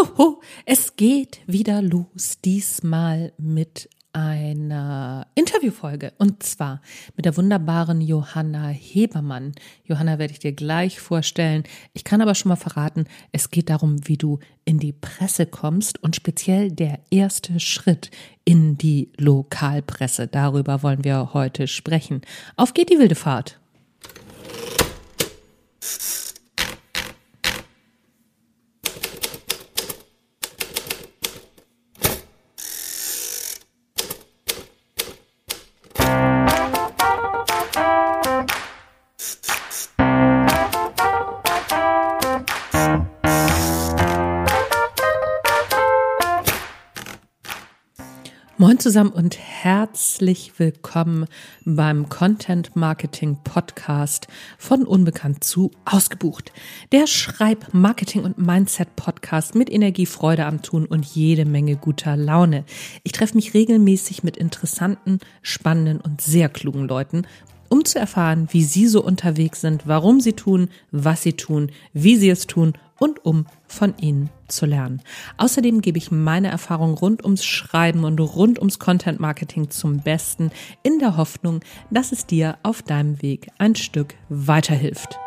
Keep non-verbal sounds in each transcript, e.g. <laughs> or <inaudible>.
So, es geht wieder los, diesmal mit einer Interviewfolge und zwar mit der wunderbaren Johanna Hebermann. Johanna werde ich dir gleich vorstellen. Ich kann aber schon mal verraten, es geht darum, wie du in die Presse kommst und speziell der erste Schritt in die Lokalpresse. Darüber wollen wir heute sprechen. Auf geht die wilde Fahrt. Zusammen und herzlich willkommen beim Content Marketing Podcast von Unbekannt zu Ausgebucht. Der Schreib Marketing und Mindset Podcast mit Energie, Freude am Tun und jede Menge guter Laune. Ich treffe mich regelmäßig mit interessanten, spannenden und sehr klugen Leuten um zu erfahren, wie Sie so unterwegs sind, warum Sie tun, was Sie tun, wie Sie es tun und um von Ihnen zu lernen. Außerdem gebe ich meine Erfahrung rund ums Schreiben und rund ums Content Marketing zum Besten in der Hoffnung, dass es dir auf deinem Weg ein Stück weiterhilft.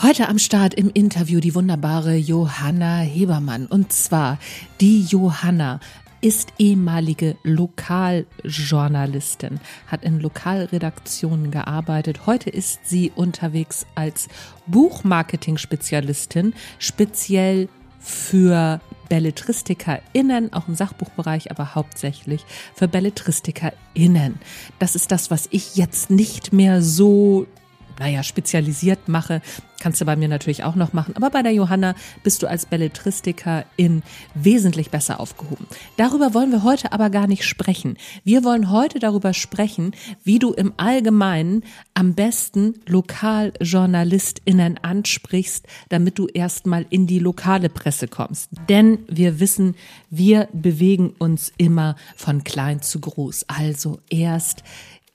Heute am Start im Interview die wunderbare Johanna Hebermann. Und zwar die Johanna ist ehemalige Lokaljournalistin, hat in Lokalredaktionen gearbeitet. Heute ist sie unterwegs als Buchmarketing-Spezialistin, speziell für BelletristikerInnen, auch im Sachbuchbereich, aber hauptsächlich für BelletristikerInnen. Das ist das, was ich jetzt nicht mehr so naja, spezialisiert mache. Kannst du bei mir natürlich auch noch machen. Aber bei der Johanna bist du als Belletristikerin wesentlich besser aufgehoben. Darüber wollen wir heute aber gar nicht sprechen. Wir wollen heute darüber sprechen, wie du im Allgemeinen am besten LokaljournalistInnen ansprichst, damit du erstmal in die lokale Presse kommst. Denn wir wissen, wir bewegen uns immer von klein zu groß. Also erst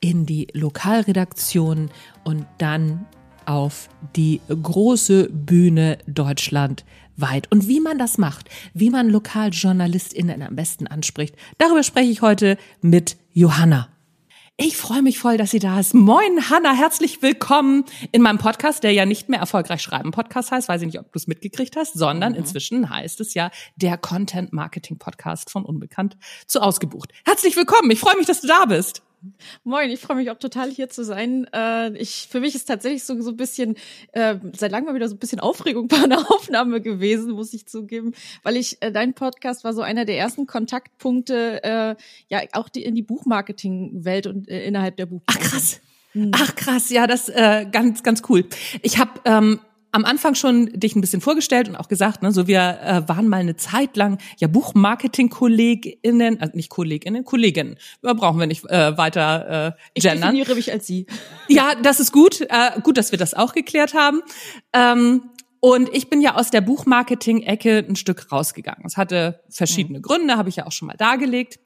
in die Lokalredaktion und dann auf die große Bühne Deutschland weit. Und wie man das macht, wie man LokaljournalistInnen am besten anspricht, darüber spreche ich heute mit Johanna. Ich freue mich voll, dass sie da ist. Moin, Hanna, herzlich willkommen in meinem Podcast, der ja nicht mehr erfolgreich schreiben Podcast heißt, weiß ich nicht, ob du es mitgekriegt hast, sondern mhm. inzwischen heißt es ja der Content Marketing Podcast von Unbekannt zu Ausgebucht. Herzlich willkommen. Ich freue mich, dass du da bist. Moin, ich freue mich auch total hier zu sein. Äh, ich, für mich ist tatsächlich so, so ein bisschen, äh, seit langem mal wieder so ein bisschen Aufregung bei einer <laughs> Aufnahme gewesen, muss ich zugeben, weil ich, äh, dein Podcast war so einer der ersten Kontaktpunkte, äh, ja, auch die, in die Buchmarketing-Welt und äh, innerhalb der Buch. Ach krass. Hm. Ach krass, ja, das äh, ganz ganz cool. Ich habe ähm, am Anfang schon dich ein bisschen vorgestellt und auch gesagt, ne, so wir äh, waren mal eine Zeit lang ja Buchmarketing-KollegInnen, also nicht KollegInnen, Kolleginnen. Da brauchen wir nicht äh, weiter äh, gendern. Ich definiere mich als Sie. Ja, das ist gut. Äh, gut, dass wir das auch geklärt haben. Ähm, und ich bin ja aus der Buchmarketing-Ecke ein Stück rausgegangen. Es hatte verschiedene mhm. Gründe, habe ich ja auch schon mal dargelegt.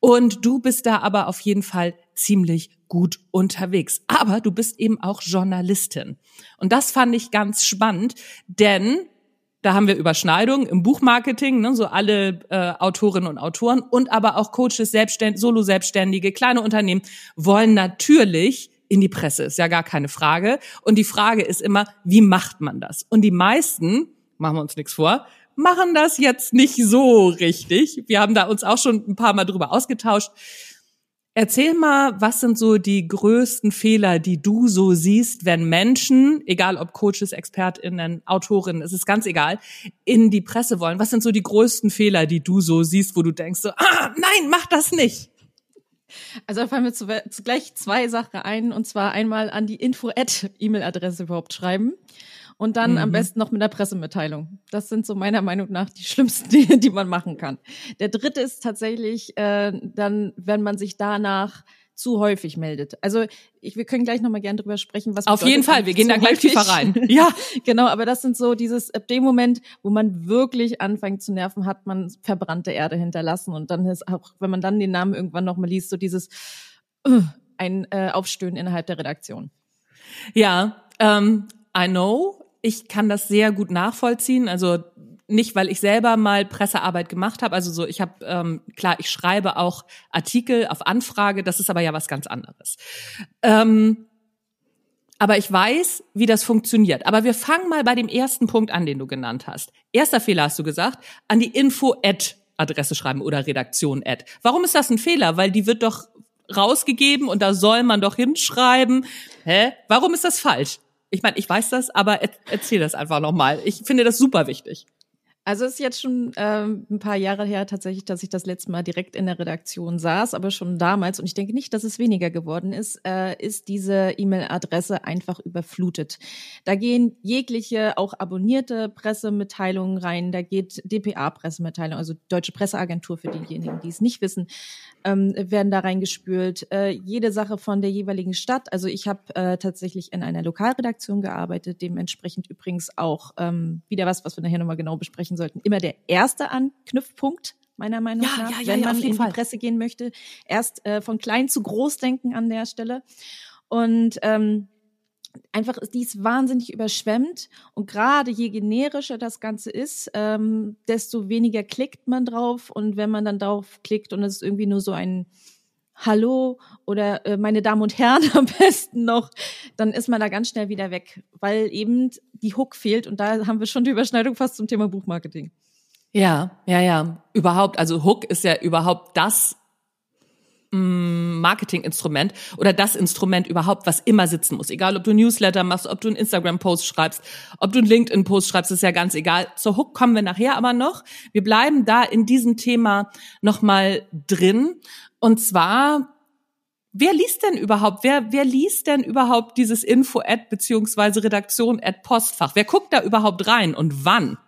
Und du bist da aber auf jeden Fall ziemlich gut unterwegs. Aber du bist eben auch Journalistin. Und das fand ich ganz spannend, denn da haben wir Überschneidungen im Buchmarketing, ne, so alle äh, Autorinnen und Autoren und aber auch Coaches, Selbstständ Solo-Selbstständige, kleine Unternehmen wollen natürlich in die Presse, ist ja gar keine Frage. Und die Frage ist immer, wie macht man das? Und die meisten, machen wir uns nichts vor, machen das jetzt nicht so richtig. Wir haben da uns auch schon ein paar Mal drüber ausgetauscht. Erzähl mal, was sind so die größten Fehler, die du so siehst, wenn Menschen, egal ob Coaches, ExpertInnen, Autorinnen, es ist ganz egal, in die Presse wollen. Was sind so die größten Fehler, die du so siehst, wo du denkst so, ah, nein, mach das nicht? Also da fallen mir zugleich zwei Sachen ein, und zwar einmal an die Info-Ad-E-Mail-Adresse überhaupt schreiben und dann mhm. am besten noch mit einer Pressemitteilung. Das sind so meiner Meinung nach die schlimmsten <laughs> Dinge, die man machen kann. Der dritte ist tatsächlich äh, dann, wenn man sich danach zu häufig meldet. Also ich, wir können gleich noch mal gerne drüber sprechen, was auf jeden Fall. Wir gehen da gleich tiefer rein. <laughs> ja, genau. Aber das sind so dieses ab dem Moment, wo man wirklich anfängt zu nerven, hat man verbrannte Erde hinterlassen und dann ist auch, wenn man dann den Namen irgendwann noch mal liest, so dieses uh, ein äh, Aufstöhnen innerhalb der Redaktion. Ja, ähm, I know. Ich kann das sehr gut nachvollziehen. Also nicht, weil ich selber mal Pressearbeit gemacht habe. Also so, ich habe ähm, klar, ich schreibe auch Artikel auf Anfrage. Das ist aber ja was ganz anderes. Ähm, aber ich weiß, wie das funktioniert. Aber wir fangen mal bei dem ersten Punkt an, den du genannt hast. Erster Fehler hast du gesagt, an die Info-Ad Adresse schreiben oder Redaktion Ad. Warum ist das ein Fehler? Weil die wird doch rausgegeben und da soll man doch hinschreiben. Hä? Warum ist das falsch? Ich meine, ich weiß das, aber erzähl das einfach nochmal. Ich finde das super wichtig. Also es ist jetzt schon ähm, ein paar Jahre her tatsächlich, dass ich das letzte Mal direkt in der Redaktion saß, aber schon damals, und ich denke nicht, dass es weniger geworden ist, äh, ist diese E-Mail-Adresse einfach überflutet. Da gehen jegliche, auch abonnierte Pressemitteilungen rein, da geht DPA-Pressemitteilung, also Deutsche Presseagentur für diejenigen, die es nicht wissen, ähm, werden da reingespült. Äh, jede Sache von der jeweiligen Stadt. Also ich habe äh, tatsächlich in einer Lokalredaktion gearbeitet, dementsprechend übrigens auch ähm, wieder was, was wir nachher nochmal genau besprechen sollten. Immer der erste Anknüpfpunkt meiner Meinung ja, nach, ja, ja, wenn man in Fall. die Presse gehen möchte. Erst äh, von klein zu groß denken an der Stelle. Und ähm, einfach ist wahnsinnig überschwemmt und gerade je generischer das Ganze ist, ähm, desto weniger klickt man drauf und wenn man dann drauf klickt und es ist irgendwie nur so ein Hallo oder äh, meine Damen und Herren <laughs> am besten noch, dann ist man da ganz schnell wieder weg, weil eben die Hook fehlt und da haben wir schon die Überschneidung fast zum Thema Buchmarketing. Ja, ja, ja, überhaupt. Also Hook ist ja überhaupt das Marketinginstrument oder das Instrument überhaupt, was immer sitzen muss. Egal, ob du Newsletter machst, ob du einen Instagram-Post schreibst, ob du einen LinkedIn-Post schreibst, ist ja ganz egal. Zur Hook kommen wir nachher aber noch. Wir bleiben da in diesem Thema nochmal drin. Und zwar, wer liest denn überhaupt, wer, wer liest denn überhaupt dieses Info-Ad beziehungsweise Redaktion-Ad-Postfach? Wer guckt da überhaupt rein und wann?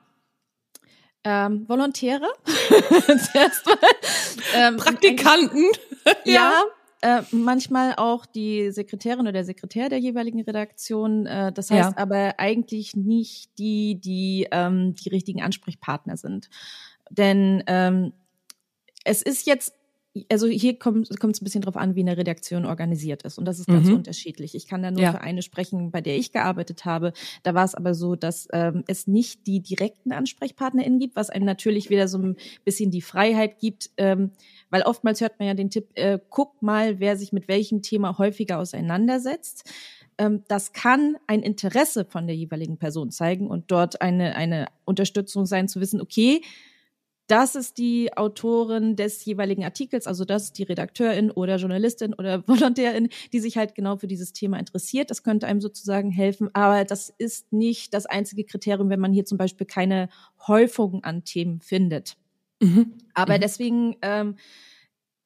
Ähm, Volontäre. <laughs> ähm, Praktikanten. <laughs> ja. Äh, manchmal auch die Sekretärin oder der Sekretär der jeweiligen Redaktion. Äh, das heißt ja. aber eigentlich nicht die, die ähm, die richtigen Ansprechpartner sind. Denn ähm, es ist jetzt also hier kommt es ein bisschen drauf an, wie eine Redaktion organisiert ist. Und das ist ganz mhm. unterschiedlich. Ich kann da nur ja. für eine sprechen, bei der ich gearbeitet habe. Da war es aber so, dass ähm, es nicht die direkten AnsprechpartnerInnen gibt, was einem natürlich wieder so ein bisschen die Freiheit gibt, ähm, weil oftmals hört man ja den Tipp, äh, guck mal, wer sich mit welchem Thema häufiger auseinandersetzt ähm, das kann ein Interesse von der jeweiligen Person zeigen und dort eine, eine Unterstützung sein, zu wissen, okay, das ist die Autorin des jeweiligen Artikels, also das ist die Redakteurin oder Journalistin oder <laughs> Volontärin, die sich halt genau für dieses Thema interessiert. Das könnte einem sozusagen helfen, aber das ist nicht das einzige Kriterium, wenn man hier zum Beispiel keine Häufung an Themen findet. Mhm. Aber mhm. deswegen ähm,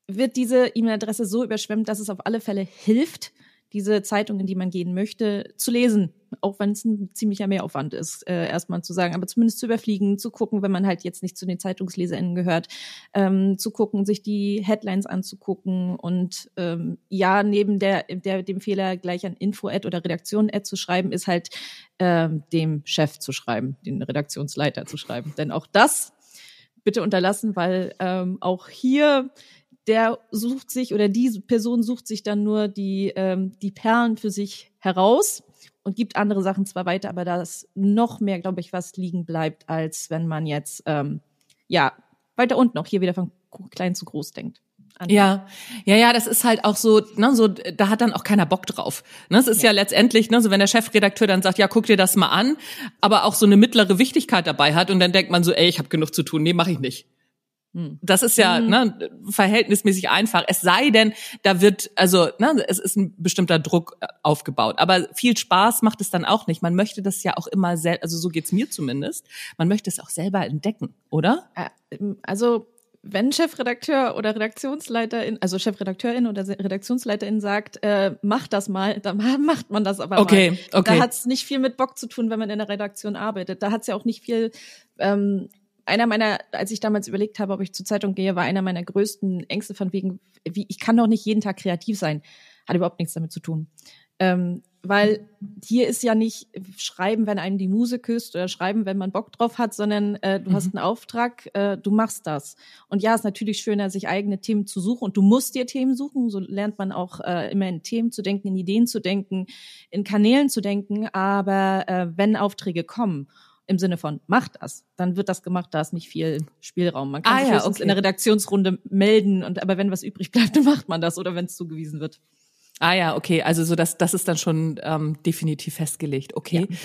wird diese E-Mail-Adresse so überschwemmt, dass es auf alle Fälle hilft, diese Zeitungen, die man gehen möchte, zu lesen. Auch wenn es ein ziemlicher Mehraufwand ist, äh, erstmal zu sagen, aber zumindest zu überfliegen, zu gucken, wenn man halt jetzt nicht zu den ZeitungsleserInnen gehört, ähm, zu gucken, sich die Headlines anzugucken und ähm, ja, neben der, der dem Fehler gleich an Info-Ad oder Redaktion-Ad zu schreiben, ist halt ähm, dem Chef zu schreiben, den Redaktionsleiter zu schreiben. Denn auch das bitte unterlassen, weil ähm, auch hier der sucht sich oder diese Person sucht sich dann nur die, ähm, die Perlen für sich heraus und gibt andere Sachen zwar weiter, aber da ist noch mehr, glaube ich, was liegen bleibt, als wenn man jetzt ähm, ja weiter unten auch hier wieder von klein zu groß denkt. Ja, ja, ja, das ist halt auch so, ne, so, da hat dann auch keiner Bock drauf. Ne, es ist ja. ja letztendlich, ne, so wenn der Chefredakteur dann sagt, ja, guck dir das mal an, aber auch so eine mittlere Wichtigkeit dabei hat und dann denkt man so, ey, ich habe genug zu tun, nee, mache ich nicht. Hm. Das ist ja hm. ne, verhältnismäßig einfach. Es sei denn, da wird, also ne, es ist ein bestimmter Druck äh, aufgebaut. Aber viel Spaß macht es dann auch nicht. Man möchte das ja auch immer selbst, also so geht's mir zumindest. Man möchte es auch selber entdecken, oder? Äh, also wenn Chefredakteur oder Redaktionsleiterin, also Chefredakteurin oder Redaktionsleiterin sagt, äh, mach das mal, dann macht man das aber okay, mal. Okay. Da hat es nicht viel mit Bock zu tun, wenn man in der Redaktion arbeitet. Da hat es ja auch nicht viel ähm, einer meiner, als ich damals überlegt habe, ob ich zur Zeitung gehe, war einer meiner größten Ängste von wegen, wie, ich kann doch nicht jeden Tag kreativ sein. Hat überhaupt nichts damit zu tun. Ähm, weil hier ist ja nicht schreiben, wenn einem die Muse küsst oder schreiben, wenn man Bock drauf hat, sondern äh, du mhm. hast einen Auftrag, äh, du machst das. Und ja, ist natürlich schöner, sich eigene Themen zu suchen und du musst dir Themen suchen. So lernt man auch äh, immer in Themen zu denken, in Ideen zu denken, in Kanälen zu denken. Aber äh, wenn Aufträge kommen im Sinne von mach das, dann wird das gemacht, da ist nicht viel Spielraum. Man kann ah, sich ja, okay. in der Redaktionsrunde melden und aber wenn was übrig bleibt, <laughs> dann macht man das oder wenn es zugewiesen wird. Ah ja, okay, also so das, das ist dann schon ähm, definitiv festgelegt. Okay, ja.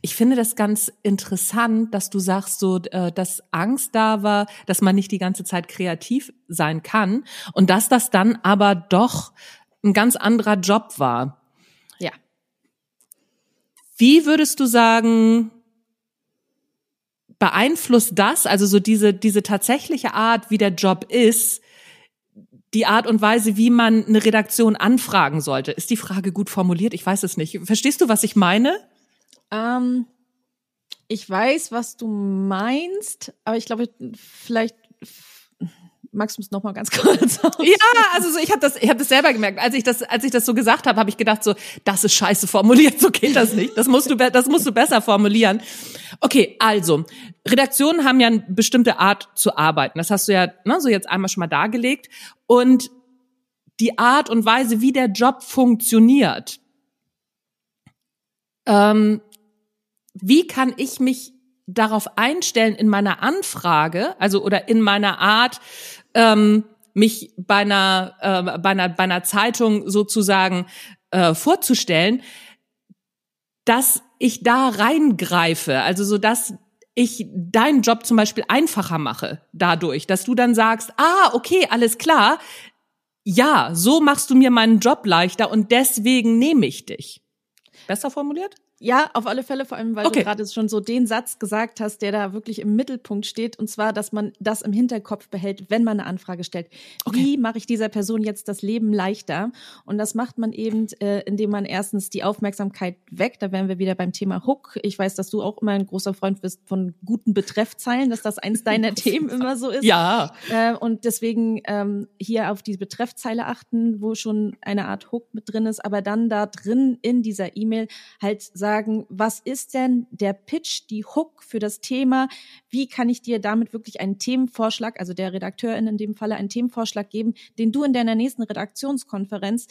ich finde das ganz interessant, dass du sagst, so, äh, dass Angst da war, dass man nicht die ganze Zeit kreativ sein kann und dass das dann aber doch ein ganz anderer Job war. Ja. Wie würdest du sagen, beeinflusst das, also so diese diese tatsächliche Art, wie der Job ist, die Art und Weise, wie man eine Redaktion anfragen sollte. Ist die Frage gut formuliert? Ich weiß es nicht. Verstehst du, was ich meine? Ähm, ich weiß, was du meinst, aber ich glaube, vielleicht magst du es noch mal ganz <laughs> kurz aus? Ja, also so, ich habe das, ich habe das selber gemerkt, als ich das, als ich das so gesagt habe, habe ich gedacht so, das ist scheiße formuliert, so geht das nicht. Das musst du, das musst du besser formulieren. Okay, also Redaktionen haben ja eine bestimmte Art zu arbeiten. Das hast du ja ne, so jetzt einmal schon mal dargelegt und die Art und Weise, wie der Job funktioniert. Ähm, wie kann ich mich darauf einstellen in meiner Anfrage, also oder in meiner Art, ähm, mich bei einer, äh, bei einer, bei einer Zeitung sozusagen äh, vorzustellen, dass ich da reingreife, also so dass ich deinen Job zum Beispiel einfacher mache dadurch, dass du dann sagst, ah, okay, alles klar, ja, so machst du mir meinen Job leichter und deswegen nehme ich dich. Besser formuliert? Ja, auf alle Fälle, vor allem, weil okay. du gerade schon so den Satz gesagt hast, der da wirklich im Mittelpunkt steht, und zwar, dass man das im Hinterkopf behält, wenn man eine Anfrage stellt. Okay. Wie mache ich dieser Person jetzt das Leben leichter? Und das macht man eben, äh, indem man erstens die Aufmerksamkeit weckt. Da wären wir wieder beim Thema Hook. Ich weiß, dass du auch immer ein großer Freund bist von guten Betreffzeilen, dass das eins deiner <laughs> Themen immer so ist. Ja. Äh, und deswegen ähm, hier auf die Betreffzeile achten, wo schon eine Art Hook mit drin ist, aber dann da drin in dieser E-Mail halt sagen, sagen, was ist denn der Pitch, die Hook für das Thema? Wie kann ich dir damit wirklich einen Themenvorschlag, also der Redakteurin in dem Falle einen Themenvorschlag geben, den du in deiner nächsten Redaktionskonferenz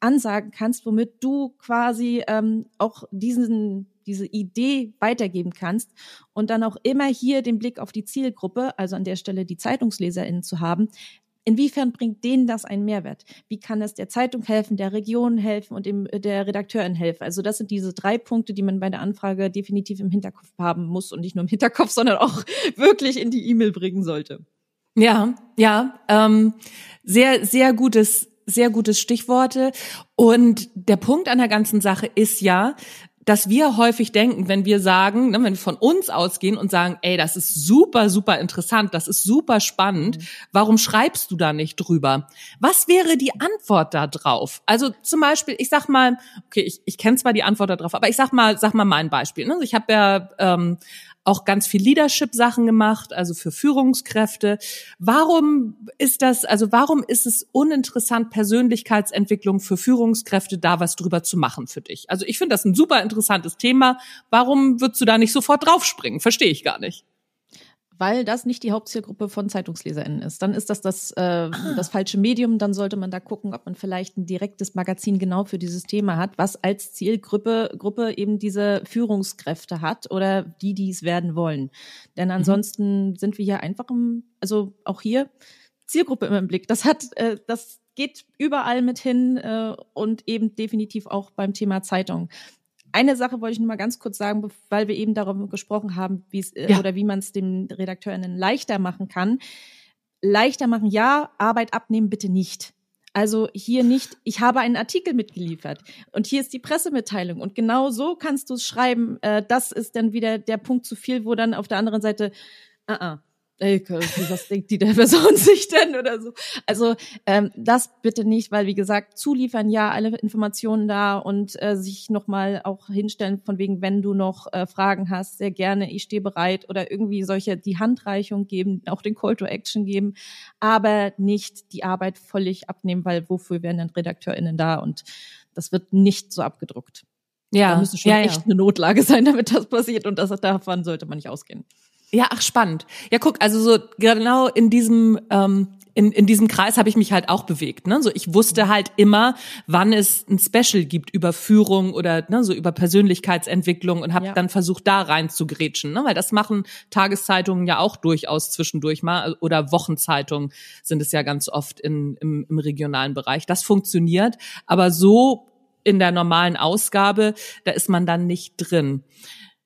ansagen kannst, womit du quasi ähm, auch diesen diese Idee weitergeben kannst und dann auch immer hier den Blick auf die Zielgruppe, also an der Stelle die ZeitungsleserInnen zu haben, Inwiefern bringt denen das einen Mehrwert? Wie kann es der Zeitung helfen, der Region helfen und dem, der Redakteurin helfen? Also das sind diese drei Punkte, die man bei der Anfrage definitiv im Hinterkopf haben muss und nicht nur im Hinterkopf, <laughs> sondern auch wirklich in die E-Mail bringen sollte. Ja, ja, ähm, sehr, sehr gutes, sehr gutes Stichworte. Und der Punkt an der ganzen Sache ist ja, dass wir häufig denken, wenn wir sagen, ne, wenn wir von uns ausgehen und sagen, ey, das ist super, super interessant, das ist super spannend, mhm. warum schreibst du da nicht drüber? Was wäre die Antwort da drauf? Also zum Beispiel, ich sag mal, okay, ich, ich kenne zwar die Antwort da drauf, aber ich sag mal, sag mal mein Beispiel. Ne? Ich habe ja ähm, auch ganz viel Leadership-Sachen gemacht, also für Führungskräfte. Warum ist das, also warum ist es uninteressant, Persönlichkeitsentwicklung für Führungskräfte da was drüber zu machen für dich? Also ich finde das ein super interessantes Thema. Warum würdest du da nicht sofort draufspringen? Verstehe ich gar nicht weil das nicht die Hauptzielgruppe von ZeitungsleserInnen ist. Dann ist das das, äh, ah. das falsche Medium. Dann sollte man da gucken, ob man vielleicht ein direktes Magazin genau für dieses Thema hat, was als Zielgruppe Gruppe eben diese Führungskräfte hat oder die, die es werden wollen. Denn mhm. ansonsten mhm. sind wir hier einfach im, also auch hier Zielgruppe immer im Blick. Das hat, äh, das geht überall mit hin äh, und eben definitiv auch beim Thema Zeitung. Eine Sache wollte ich nur mal ganz kurz sagen, weil wir eben darüber gesprochen haben, wie es äh, ja. oder wie man es den RedakteurInnen leichter machen kann. Leichter machen, ja, Arbeit abnehmen bitte nicht. Also hier nicht, ich habe einen Artikel mitgeliefert und hier ist die Pressemitteilung und genau so kannst du es schreiben. Äh, das ist dann wieder der Punkt zu viel, wo dann auf der anderen Seite, uh -uh, ey, was denkt die der Person <laughs> sich denn oder so. Also ähm, das bitte nicht, weil wie gesagt, zuliefern ja alle Informationen da und äh, sich nochmal auch hinstellen von wegen, wenn du noch äh, Fragen hast, sehr gerne, ich stehe bereit oder irgendwie solche die Handreichung geben, auch den Call to Action geben, aber nicht die Arbeit völlig abnehmen, weil wofür wären denn RedakteurInnen da und das wird nicht so abgedruckt. Ja, da müsste schon ja, echt ja. eine Notlage <laughs> sein, damit das passiert und das, davon sollte man nicht ausgehen. Ja, ach spannend. Ja, guck, also so genau in diesem ähm, in, in diesem Kreis habe ich mich halt auch bewegt. Ne? So ich wusste halt immer, wann es ein Special gibt über Führung oder ne, so über Persönlichkeitsentwicklung und habe ja. dann versucht, da rein zu grätschen, ne? weil das machen Tageszeitungen ja auch durchaus zwischendurch mal oder Wochenzeitungen sind es ja ganz oft in, im, im regionalen Bereich. Das funktioniert, aber so in der normalen Ausgabe, da ist man dann nicht drin.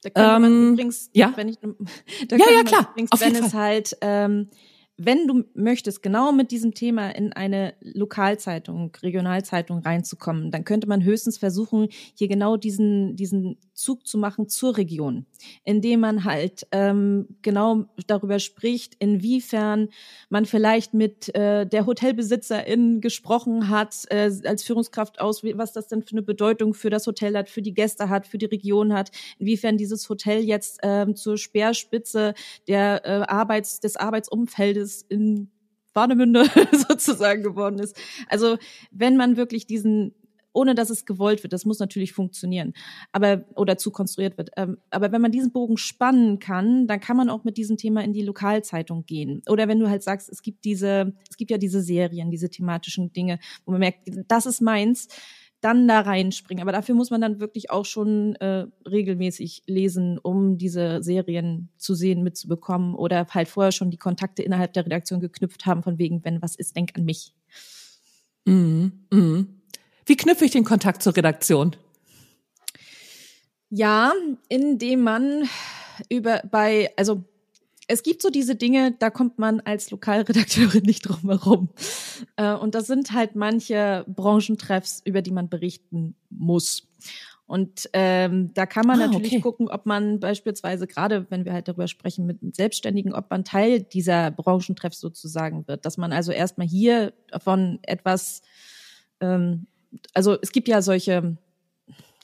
Da könnte man ähm, übrigens, ja, wenn ich, <laughs> da ja, ja, klar, übrigens, wenn es Fall. halt ähm, wenn du möchtest, genau mit diesem Thema in eine Lokalzeitung, Regionalzeitung reinzukommen, dann könnte man höchstens versuchen, hier genau diesen, diesen Zug zu machen zur Region, indem man halt ähm, genau darüber spricht, inwiefern man vielleicht mit äh, der Hotelbesitzerin gesprochen hat, äh, als Führungskraft aus, was das denn für eine Bedeutung für das Hotel hat, für die Gäste hat, für die Region hat, inwiefern dieses Hotel jetzt ähm, zur Speerspitze der äh, Arbeits, des Arbeitsumfeldes es in Warnemünde <laughs> sozusagen geworden ist. Also wenn man wirklich diesen ohne dass es gewollt wird. Das muss natürlich funktionieren, aber oder zu konstruiert wird. Ähm, aber wenn man diesen Bogen spannen kann, dann kann man auch mit diesem Thema in die Lokalzeitung gehen. Oder wenn du halt sagst, es gibt diese, es gibt ja diese Serien, diese thematischen Dinge, wo man merkt, das ist meins dann da reinspringen. Aber dafür muss man dann wirklich auch schon äh, regelmäßig lesen, um diese Serien zu sehen, mitzubekommen oder halt vorher schon die Kontakte innerhalb der Redaktion geknüpft haben, von wegen, wenn was ist, denk an mich. Mhm. Mhm. Wie knüpfe ich den Kontakt zur Redaktion? Ja, indem man über bei, also es gibt so diese Dinge, da kommt man als Lokalredakteurin <laughs> nicht drum herum. Äh, und das sind halt manche Branchentreffs, über die man berichten muss. Und ähm, da kann man ah, natürlich okay. gucken, ob man beispielsweise, gerade wenn wir halt darüber sprechen mit Selbstständigen, ob man Teil dieser Branchentreffs sozusagen wird. Dass man also erstmal hier von etwas, ähm, also es gibt ja solche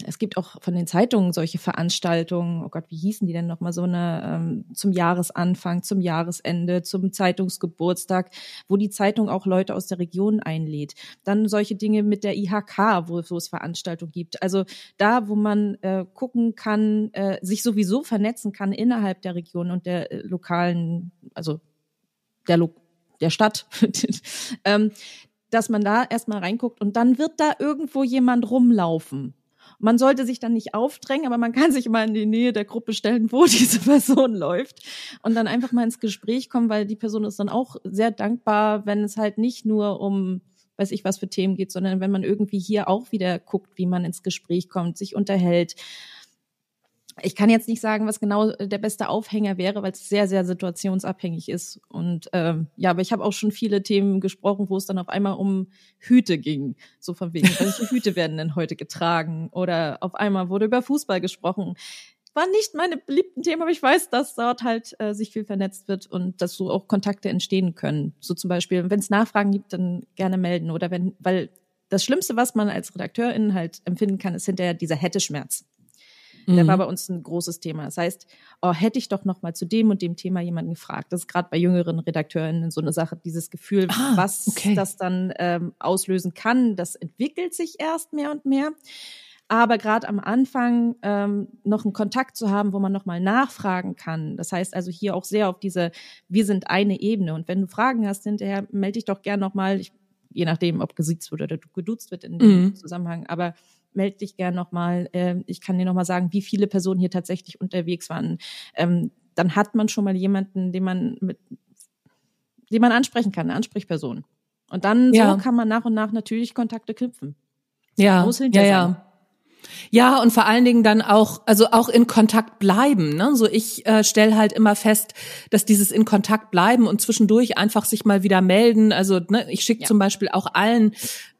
es gibt auch von den Zeitungen solche Veranstaltungen, oh Gott, wie hießen die denn nochmal, so eine ähm, zum Jahresanfang, zum Jahresende, zum Zeitungsgeburtstag, wo die Zeitung auch Leute aus der Region einlädt. Dann solche Dinge mit der IHK, wo, wo es Veranstaltungen gibt. Also da, wo man äh, gucken kann, äh, sich sowieso vernetzen kann innerhalb der Region und der äh, lokalen, also der, Lo der Stadt. <laughs> ähm, dass man da erstmal reinguckt und dann wird da irgendwo jemand rumlaufen man sollte sich dann nicht aufdrängen, aber man kann sich mal in die Nähe der Gruppe stellen, wo <laughs> diese Person läuft und dann einfach mal ins Gespräch kommen, weil die Person ist dann auch sehr dankbar, wenn es halt nicht nur um weiß ich was für Themen geht, sondern wenn man irgendwie hier auch wieder guckt, wie man ins Gespräch kommt, sich unterhält ich kann jetzt nicht sagen, was genau der beste Aufhänger wäre, weil es sehr, sehr situationsabhängig ist. Und ähm, ja, aber ich habe auch schon viele Themen gesprochen, wo es dann auf einmal um Hüte ging. So von wegen, welche <laughs> Hüte werden denn heute getragen? Oder auf einmal wurde über Fußball gesprochen. War nicht meine beliebten Themen, aber ich weiß, dass dort halt äh, sich viel vernetzt wird und dass so auch Kontakte entstehen können. So zum Beispiel, wenn es Nachfragen gibt, dann gerne melden. Oder wenn, weil das Schlimmste, was man als Redakteurin halt empfinden kann, ist hinterher dieser Hätte-Schmerz. Der war mhm. bei uns ein großes Thema. Das heißt, oh, hätte ich doch noch mal zu dem und dem Thema jemanden gefragt. Das ist gerade bei jüngeren Redakteurinnen so eine Sache, dieses Gefühl, ah, was okay. das dann ähm, auslösen kann, das entwickelt sich erst mehr und mehr. Aber gerade am Anfang ähm, noch einen Kontakt zu haben, wo man noch mal nachfragen kann. Das heißt also hier auch sehr auf diese, wir sind eine Ebene. Und wenn du Fragen hast hinterher, melde dich doch gern noch mal, ich, je nachdem, ob gesiezt wird oder geduzt wird in dem mhm. Zusammenhang. Aber melde dich gern nochmal. Äh, ich kann dir nochmal sagen, wie viele Personen hier tatsächlich unterwegs waren. Ähm, dann hat man schon mal jemanden, den man mit, den man ansprechen kann, eine Ansprechperson. Und dann ja. so kann man nach und nach natürlich Kontakte knüpfen. Ja, ja, ja. Ja, und vor allen Dingen dann auch, also auch in Kontakt bleiben. Ne? So ich äh, stelle halt immer fest, dass dieses in Kontakt bleiben und zwischendurch einfach sich mal wieder melden. Also ne, ich schicke ja. zum Beispiel auch allen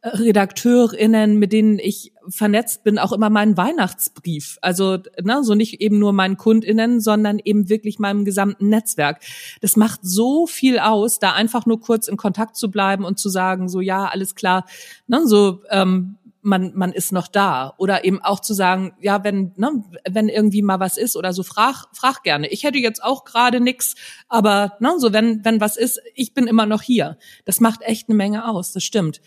äh, RedakteurInnen, mit denen ich vernetzt bin, auch immer meinen Weihnachtsbrief. Also ne, so nicht eben nur meinen KundInnen, sondern eben wirklich meinem gesamten Netzwerk. Das macht so viel aus, da einfach nur kurz in Kontakt zu bleiben und zu sagen, so ja, alles klar, ne, so ähm, man, man ist noch da. Oder eben auch zu sagen, ja, wenn, ne, wenn irgendwie mal was ist oder so, frag, frag gerne. Ich hätte jetzt auch gerade nix, aber ne, so wenn, wenn was ist, ich bin immer noch hier. Das macht echt eine Menge aus, das stimmt.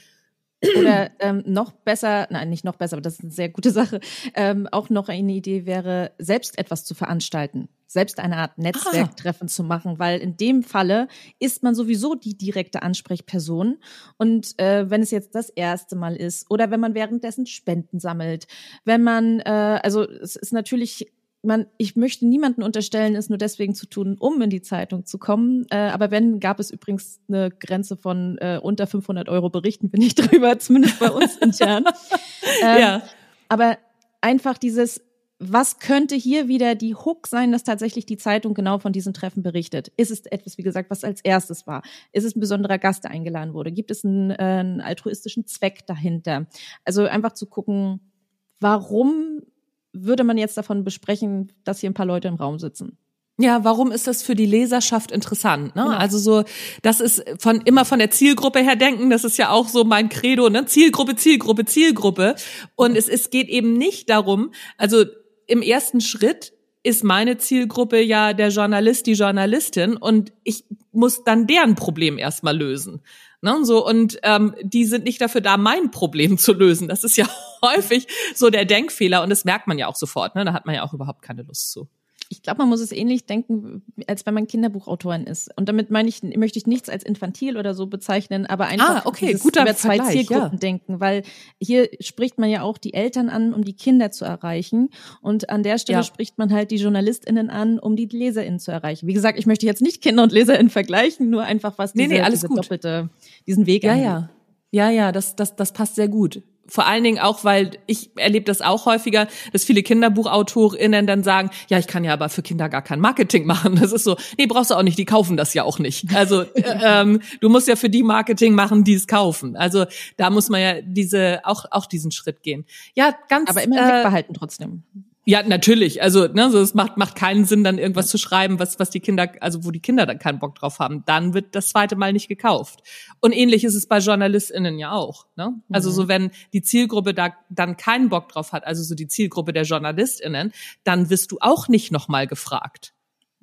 Oder ähm, noch besser, nein, nicht noch besser, aber das ist eine sehr gute Sache. Ähm, auch noch eine Idee wäre, selbst etwas zu veranstalten, selbst eine Art Netzwerktreffen ah. zu machen, weil in dem Falle ist man sowieso die direkte Ansprechperson. Und äh, wenn es jetzt das erste Mal ist oder wenn man währenddessen Spenden sammelt, wenn man, äh, also es ist natürlich man, ich möchte niemanden unterstellen, es nur deswegen zu tun, um in die Zeitung zu kommen. Äh, aber wenn, gab es übrigens eine Grenze von äh, unter 500 Euro berichten, bin ich <laughs> drüber, zumindest bei uns intern. <laughs> Ähm, ja. Aber einfach dieses, was könnte hier wieder die Hook sein, dass tatsächlich die Zeitung genau von diesen Treffen berichtet? Ist es etwas, wie gesagt, was als erstes war? Ist es ein besonderer Gast, der eingeladen wurde? Gibt es einen, äh, einen altruistischen Zweck dahinter? Also einfach zu gucken, warum würde man jetzt davon besprechen, dass hier ein paar Leute im Raum sitzen? Ja, warum ist das für die Leserschaft interessant? Ne? Genau. Also so, das ist von immer von der Zielgruppe her denken. Das ist ja auch so mein Credo, ne? Zielgruppe, Zielgruppe, Zielgruppe. Und es, es geht eben nicht darum. Also im ersten Schritt ist meine Zielgruppe ja der Journalist, die Journalistin, und ich muss dann deren Problem erstmal lösen. Ne, so und ähm, die sind nicht dafür da, mein Problem zu lösen. Das ist ja <laughs> häufig so der Denkfehler und das merkt man ja auch sofort. Ne? Da hat man ja auch überhaupt keine Lust zu ich glaube, man muss es ähnlich denken, als wenn man Kinderbuchautorin ist. Und damit meine ich, möchte ich nichts als infantil oder so bezeichnen, aber einfach ah, okay, guter über zwei Vergleich, Zielgruppen ja. denken, weil hier spricht man ja auch die Eltern an, um die Kinder zu erreichen. Und an der Stelle ja. spricht man halt die JournalistInnen an, um die LeserInnen zu erreichen. Wie gesagt, ich möchte jetzt nicht Kinder und LeserInnen vergleichen, nur einfach was diese, nee, nee, alles diese doppelte, diesen Weg Ja, angeht. ja. Ja, ja, das, das, das passt sehr gut vor allen Dingen auch, weil ich erlebe das auch häufiger, dass viele KinderbuchautorInnen dann sagen, ja, ich kann ja aber für Kinder gar kein Marketing machen. Das ist so, nee, brauchst du auch nicht, die kaufen das ja auch nicht. Also äh, <laughs> ähm, du musst ja für die Marketing machen, die es kaufen. Also da muss man ja diese auch auch diesen Schritt gehen. Ja, ganz. Aber immer im Blick äh, behalten trotzdem. Ja, natürlich. Also, ne, so es macht macht keinen Sinn, dann irgendwas zu schreiben, was was die Kinder, also wo die Kinder dann keinen Bock drauf haben. Dann wird das zweite Mal nicht gekauft. Und ähnlich ist es bei JournalistInnen ja auch. Ne? Also mhm. so wenn die Zielgruppe da dann keinen Bock drauf hat, also so die Zielgruppe der JournalistInnen, dann wirst du auch nicht nochmal gefragt.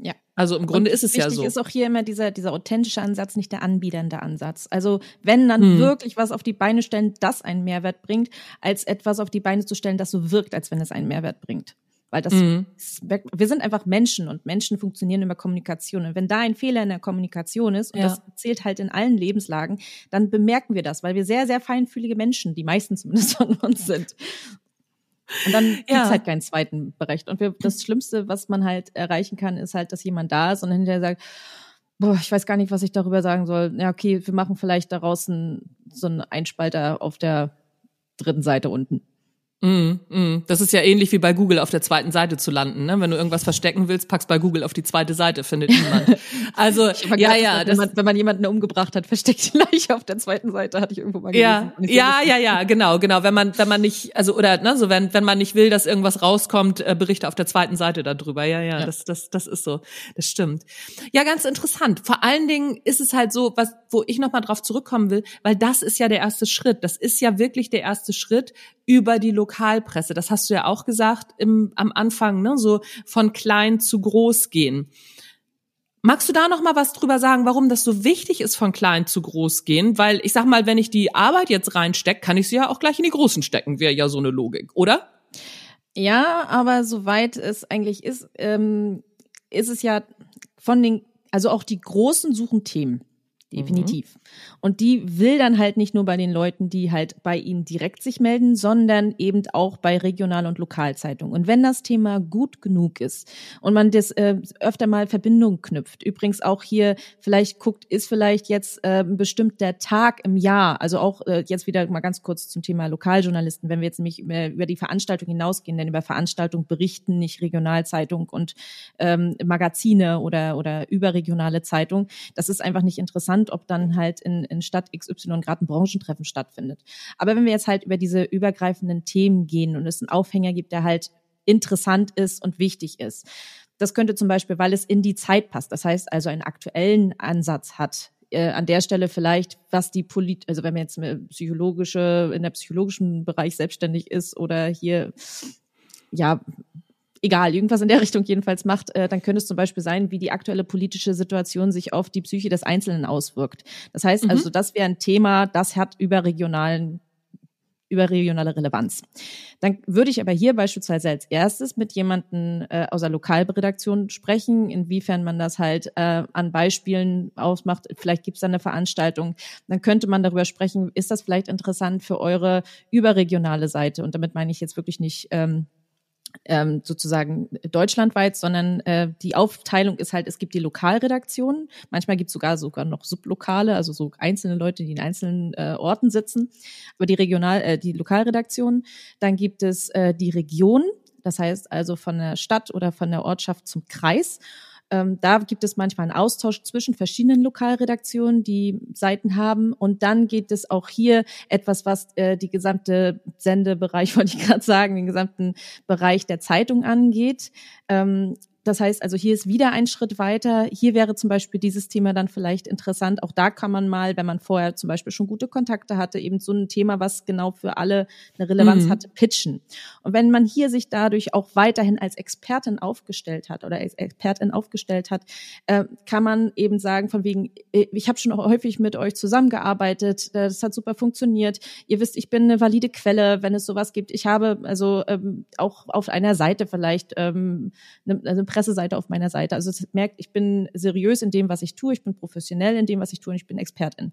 Ja. Also im Grunde Und ist es ja so. Wichtig ist auch hier immer dieser, dieser authentische Ansatz, nicht der anbiedernde Ansatz. Also wenn dann hm. wirklich was auf die Beine stellen, das einen Mehrwert bringt, als etwas auf die Beine zu stellen, das so wirkt, als wenn es einen Mehrwert bringt. Weil das, mhm. ist, wir sind einfach Menschen und Menschen funktionieren über Kommunikation. Und wenn da ein Fehler in der Kommunikation ist, und ja. das zählt halt in allen Lebenslagen, dann bemerken wir das, weil wir sehr, sehr feinfühlige Menschen, die meisten zumindest von uns sind. Und dann ja. gibt's halt keinen zweiten Bericht. Und wir, das Schlimmste, was man halt erreichen kann, ist halt, dass jemand da ist und hinterher sagt, boah, ich weiß gar nicht, was ich darüber sagen soll. Ja, okay, wir machen vielleicht daraus ein, so einen Einspalter auf der dritten Seite unten. Mm, mm. Das ist ja ähnlich wie bei Google auf der zweiten Seite zu landen. Ne? Wenn du irgendwas verstecken willst, packst bei Google auf die zweite Seite, findet niemand. <laughs> Also ja, ja. Wenn man, wenn man jemanden umgebracht hat, versteckt die Leiche auf der zweiten Seite, hatte ich irgendwo mal gelesen. Ja, ja, ja, ja, genau, genau. Wenn man, wenn man nicht, also oder ne, so wenn, wenn man nicht will, dass irgendwas rauskommt, äh, berichte auf der zweiten Seite darüber. Ja, ja, ja, das, das, das ist so. Das stimmt. Ja, ganz interessant. Vor allen Dingen ist es halt so, was, wo ich nochmal drauf zurückkommen will, weil das ist ja der erste Schritt. Das ist ja wirklich der erste Schritt über die Lokalpresse. Das hast du ja auch gesagt im, am Anfang, ne? so von klein zu groß gehen. Magst du da noch mal was drüber sagen, warum das so wichtig ist, von klein zu groß gehen? Weil ich sag mal, wenn ich die Arbeit jetzt reinstecke, kann ich sie ja auch gleich in die großen stecken. Wäre ja so eine Logik, oder? Ja, aber soweit es eigentlich ist, ähm, ist es ja von den, also auch die Großen suchen Themen. Definitiv. Mhm. Und die will dann halt nicht nur bei den Leuten, die halt bei ihnen direkt sich melden, sondern eben auch bei Regional- und Lokalzeitungen. Und wenn das Thema gut genug ist und man das äh, öfter mal Verbindung knüpft, übrigens auch hier vielleicht guckt, ist vielleicht jetzt äh, ein bestimmter Tag im Jahr, also auch äh, jetzt wieder mal ganz kurz zum Thema Lokaljournalisten, wenn wir jetzt nämlich über, über die Veranstaltung hinausgehen, denn über Veranstaltung berichten nicht Regionalzeitung und ähm, Magazine oder, oder überregionale Zeitung, das ist einfach nicht interessant interessant, ob dann halt in, in Stadt XY gerade ein Branchentreffen stattfindet. Aber wenn wir jetzt halt über diese übergreifenden Themen gehen und es einen Aufhänger gibt, der halt interessant ist und wichtig ist. Das könnte zum Beispiel, weil es in die Zeit passt, das heißt also einen aktuellen Ansatz hat, äh, an der Stelle vielleicht, was die Polit, also wenn man jetzt psychologische, in der psychologischen Bereich selbstständig ist oder hier, ja, egal, irgendwas in der Richtung jedenfalls macht, äh, dann könnte es zum Beispiel sein, wie die aktuelle politische Situation sich auf die Psyche des Einzelnen auswirkt. Das heißt mhm. also, das wäre ein Thema, das hat überregionalen überregionale Relevanz. Dann würde ich aber hier beispielsweise als erstes mit jemandem äh, aus der Lokalredaktion sprechen, inwiefern man das halt äh, an Beispielen ausmacht. Vielleicht gibt es da eine Veranstaltung. Dann könnte man darüber sprechen, ist das vielleicht interessant für eure überregionale Seite? Und damit meine ich jetzt wirklich nicht ähm, ähm, sozusagen deutschlandweit, sondern äh, die Aufteilung ist halt, es gibt die Lokalredaktionen, manchmal gibt es sogar sogar noch Sublokale, also so einzelne Leute, die in einzelnen äh, Orten sitzen, aber die Regional, äh, die Lokalredaktionen, dann gibt es äh, die Region, das heißt also von der Stadt oder von der Ortschaft zum Kreis ähm, da gibt es manchmal einen Austausch zwischen verschiedenen Lokalredaktionen, die Seiten haben. Und dann geht es auch hier etwas, was äh, die gesamte Sendebereich, <laughs> wollte ich gerade sagen, den gesamten Bereich der Zeitung angeht. Ähm, das heißt also, hier ist wieder ein Schritt weiter. Hier wäre zum Beispiel dieses Thema dann vielleicht interessant. Auch da kann man mal, wenn man vorher zum Beispiel schon gute Kontakte hatte, eben so ein Thema, was genau für alle eine Relevanz mhm. hatte, pitchen. Und wenn man hier sich dadurch auch weiterhin als Expertin aufgestellt hat oder als Expertin aufgestellt hat, äh, kann man eben sagen, von wegen, äh, ich habe schon häufig mit euch zusammengearbeitet, äh, das hat super funktioniert. Ihr wisst, ich bin eine valide Quelle, wenn es sowas gibt. Ich habe also ähm, auch auf einer Seite vielleicht ähm, eine, eine Presseseite auf meiner Seite. Also es merkt, ich bin seriös in dem, was ich tue, ich bin professionell in dem, was ich tue und ich bin Expertin.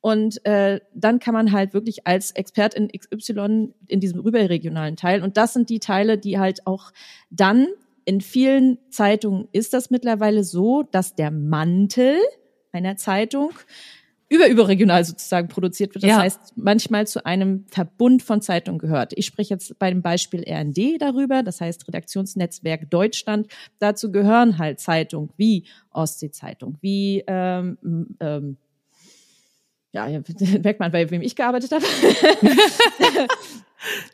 Und äh, dann kann man halt wirklich als Expertin XY in diesem überregionalen Teil, und das sind die Teile, die halt auch dann in vielen Zeitungen ist das mittlerweile so, dass der Mantel einer Zeitung über überregional sozusagen produziert wird. Das ja. heißt, manchmal zu einem Verbund von Zeitungen gehört. Ich spreche jetzt bei dem Beispiel RND darüber, das heißt Redaktionsnetzwerk Deutschland. Dazu gehören halt Zeitungen wie Ostsee-Zeitung, wie ähm, ähm, ja, <laughs> merkt man, bei wem ich gearbeitet habe. <laughs>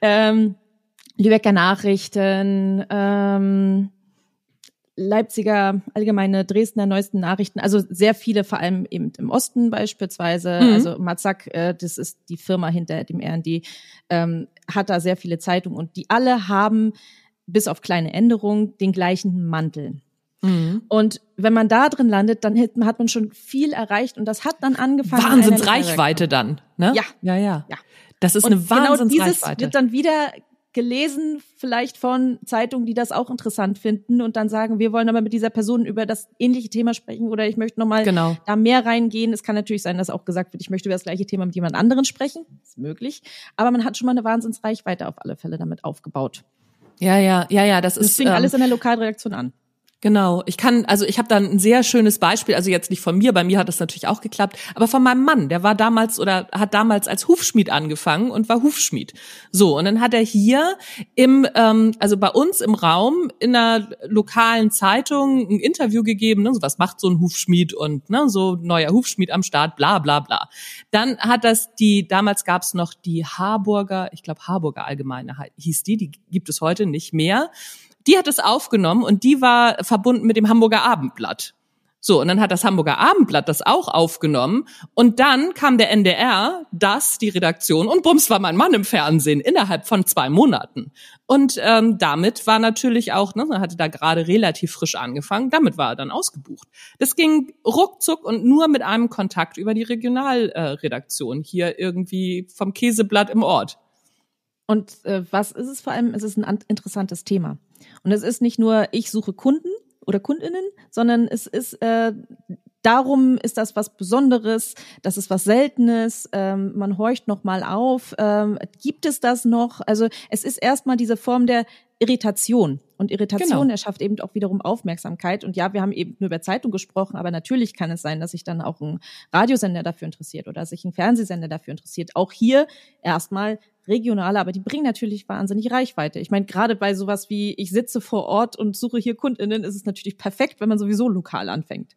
ähm, Lübecker Nachrichten, ähm, Leipziger Allgemeine, Dresdner Neuesten Nachrichten, also sehr viele, vor allem eben im Osten beispielsweise. Mhm. Also Matzak, äh, das ist die Firma hinter dem RND, ähm, hat da sehr viele Zeitungen und die alle haben bis auf kleine Änderungen den gleichen Mantel. Mhm. Und wenn man da drin landet, dann hat man schon viel erreicht und das hat dann angefangen. Wahnsinnsreichweite dann, ne? Ja. Ja, ja. ja. Das ist und eine Wahnsinnsreichweite. Genau dieses wird dann wieder gelesen, vielleicht von Zeitungen, die das auch interessant finden und dann sagen, wir wollen aber mit dieser Person über das ähnliche Thema sprechen oder ich möchte nochmal genau. da mehr reingehen. Es kann natürlich sein, dass auch gesagt wird, ich möchte über das gleiche Thema mit jemand anderen sprechen. Ist möglich. Aber man hat schon mal eine Wahnsinnsreichweite auf alle Fälle damit aufgebaut. Ja, ja, ja, ja, das, das ist. Das fing ähm, alles in der Lokalreaktion an. Genau, ich kann, also ich habe da ein sehr schönes Beispiel, also jetzt nicht von mir, bei mir hat das natürlich auch geklappt, aber von meinem Mann, der war damals oder hat damals als Hufschmied angefangen und war Hufschmied. So, und dann hat er hier im, ähm, also bei uns im Raum in einer lokalen Zeitung ein Interview gegeben, ne, so was macht so ein Hufschmied und ne, so neuer Hufschmied am Start, bla bla bla. Dann hat das die, damals gab es noch die Harburger, ich glaube Harburger Allgemeine hieß die, die gibt es heute nicht mehr die hat es aufgenommen und die war verbunden mit dem Hamburger Abendblatt. So, und dann hat das Hamburger Abendblatt das auch aufgenommen. Und dann kam der NDR, das, die Redaktion, und bums war mein Mann im Fernsehen innerhalb von zwei Monaten. Und ähm, damit war natürlich auch, ne, hatte da gerade relativ frisch angefangen, damit war er dann ausgebucht. Das ging ruckzuck und nur mit einem Kontakt über die Regionalredaktion, äh, hier irgendwie vom Käseblatt im Ort. Und äh, was ist es vor allem? Es ist ein interessantes Thema. Und es ist nicht nur, ich suche Kunden oder Kundinnen, sondern es ist äh, darum ist das was Besonderes, das ist was Seltenes, ähm, man horcht noch mal auf, ähm, gibt es das noch? Also es ist erstmal diese Form der Irritation. Und Irritation genau. erschafft eben auch wiederum Aufmerksamkeit. Und ja, wir haben eben nur über Zeitung gesprochen, aber natürlich kann es sein, dass sich dann auch ein Radiosender dafür interessiert oder sich ein Fernsehsender dafür interessiert. Auch hier erstmal regionale, aber die bringen natürlich wahnsinnig Reichweite. Ich meine, gerade bei sowas wie ich sitze vor Ort und suche hier KundInnen, ist es natürlich perfekt, wenn man sowieso lokal anfängt.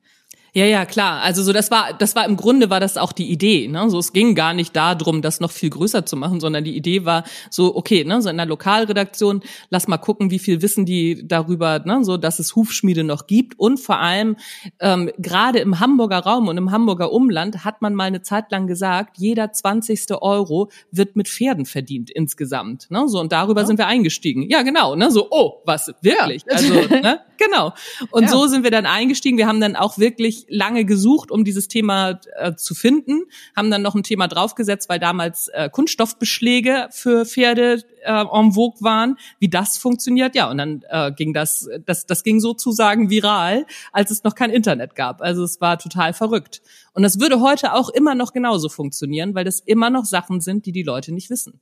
Ja, ja, klar. Also so das war das war im Grunde war das auch die Idee, ne? So es ging gar nicht darum, das noch viel größer zu machen, sondern die Idee war so okay, ne, so in der Lokalredaktion, lass mal gucken, wie viel wissen die darüber, ne, so dass es Hufschmiede noch gibt und vor allem ähm, gerade im Hamburger Raum und im Hamburger Umland hat man mal eine Zeit lang gesagt, jeder zwanzigste Euro wird mit Pferden verdient insgesamt, ne? So und darüber ja. sind wir eingestiegen. Ja, genau, ne? So oh, was wirklich? Ja. Also, ne? <laughs> Genau. Und ja. so sind wir dann eingestiegen. Wir haben dann auch wirklich lange gesucht, um dieses Thema äh, zu finden, haben dann noch ein Thema draufgesetzt, weil damals äh, Kunststoffbeschläge für Pferde äh, en vogue waren, wie das funktioniert. Ja, und dann äh, ging das, das, das ging sozusagen viral, als es noch kein Internet gab. Also es war total verrückt. Und das würde heute auch immer noch genauso funktionieren, weil das immer noch Sachen sind, die die Leute nicht wissen.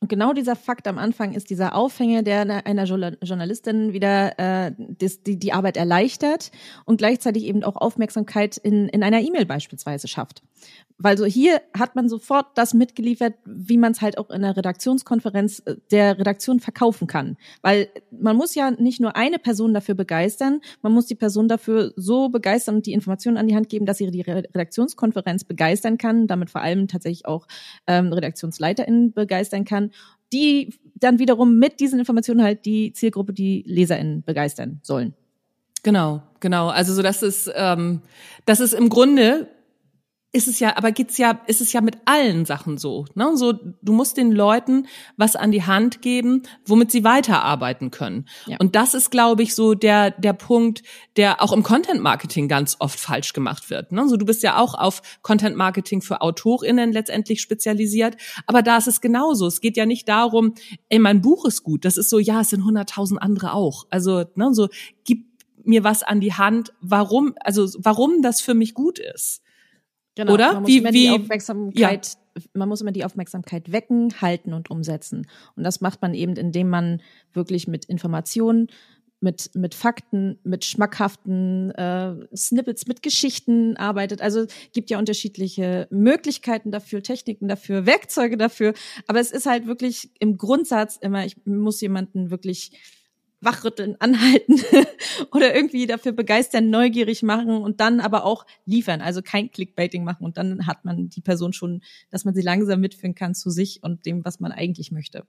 Und genau dieser Fakt am Anfang ist dieser Aufhänger, der einer Journalistin wieder äh, das, die, die Arbeit erleichtert und gleichzeitig eben auch Aufmerksamkeit in, in einer E-Mail beispielsweise schafft. Weil so hier hat man sofort das mitgeliefert, wie man es halt auch in der Redaktionskonferenz äh, der Redaktion verkaufen kann. Weil man muss ja nicht nur eine Person dafür begeistern, man muss die Person dafür so begeistern und die Informationen an die Hand geben, dass sie die Redaktionskonferenz begeistern kann, damit vor allem tatsächlich auch ähm, RedaktionsleiterInnen begeistern kann, die dann wiederum mit diesen Informationen halt die Zielgruppe, die LeserInnen begeistern sollen. Genau, genau. Also so, dass es, ähm, dass es im Grunde ist es ja, aber geht's ja, ist es ja mit allen Sachen so, ne? So, du musst den Leuten was an die Hand geben, womit sie weiterarbeiten können. Ja. Und das ist, glaube ich, so der, der Punkt, der auch im Content Marketing ganz oft falsch gemacht wird, ne? So, du bist ja auch auf Content Marketing für AutorInnen letztendlich spezialisiert. Aber da ist es genauso. Es geht ja nicht darum, ey, mein Buch ist gut. Das ist so, ja, es sind hunderttausend andere auch. Also, ne, so, gib mir was an die Hand, warum, also, warum das für mich gut ist. Genau, Oder? Man muss wie, immer wie, die Aufmerksamkeit, ja. man muss immer die Aufmerksamkeit wecken, halten und umsetzen. Und das macht man eben, indem man wirklich mit Informationen, mit, mit Fakten, mit schmackhaften äh, Snippets, mit Geschichten arbeitet. Also gibt ja unterschiedliche Möglichkeiten dafür, Techniken dafür, Werkzeuge dafür. Aber es ist halt wirklich im Grundsatz immer, ich muss jemanden wirklich wachrütteln, anhalten <laughs> oder irgendwie dafür begeistern, neugierig machen und dann aber auch liefern. Also kein Clickbaiting machen und dann hat man die Person schon, dass man sie langsam mitführen kann zu sich und dem, was man eigentlich möchte.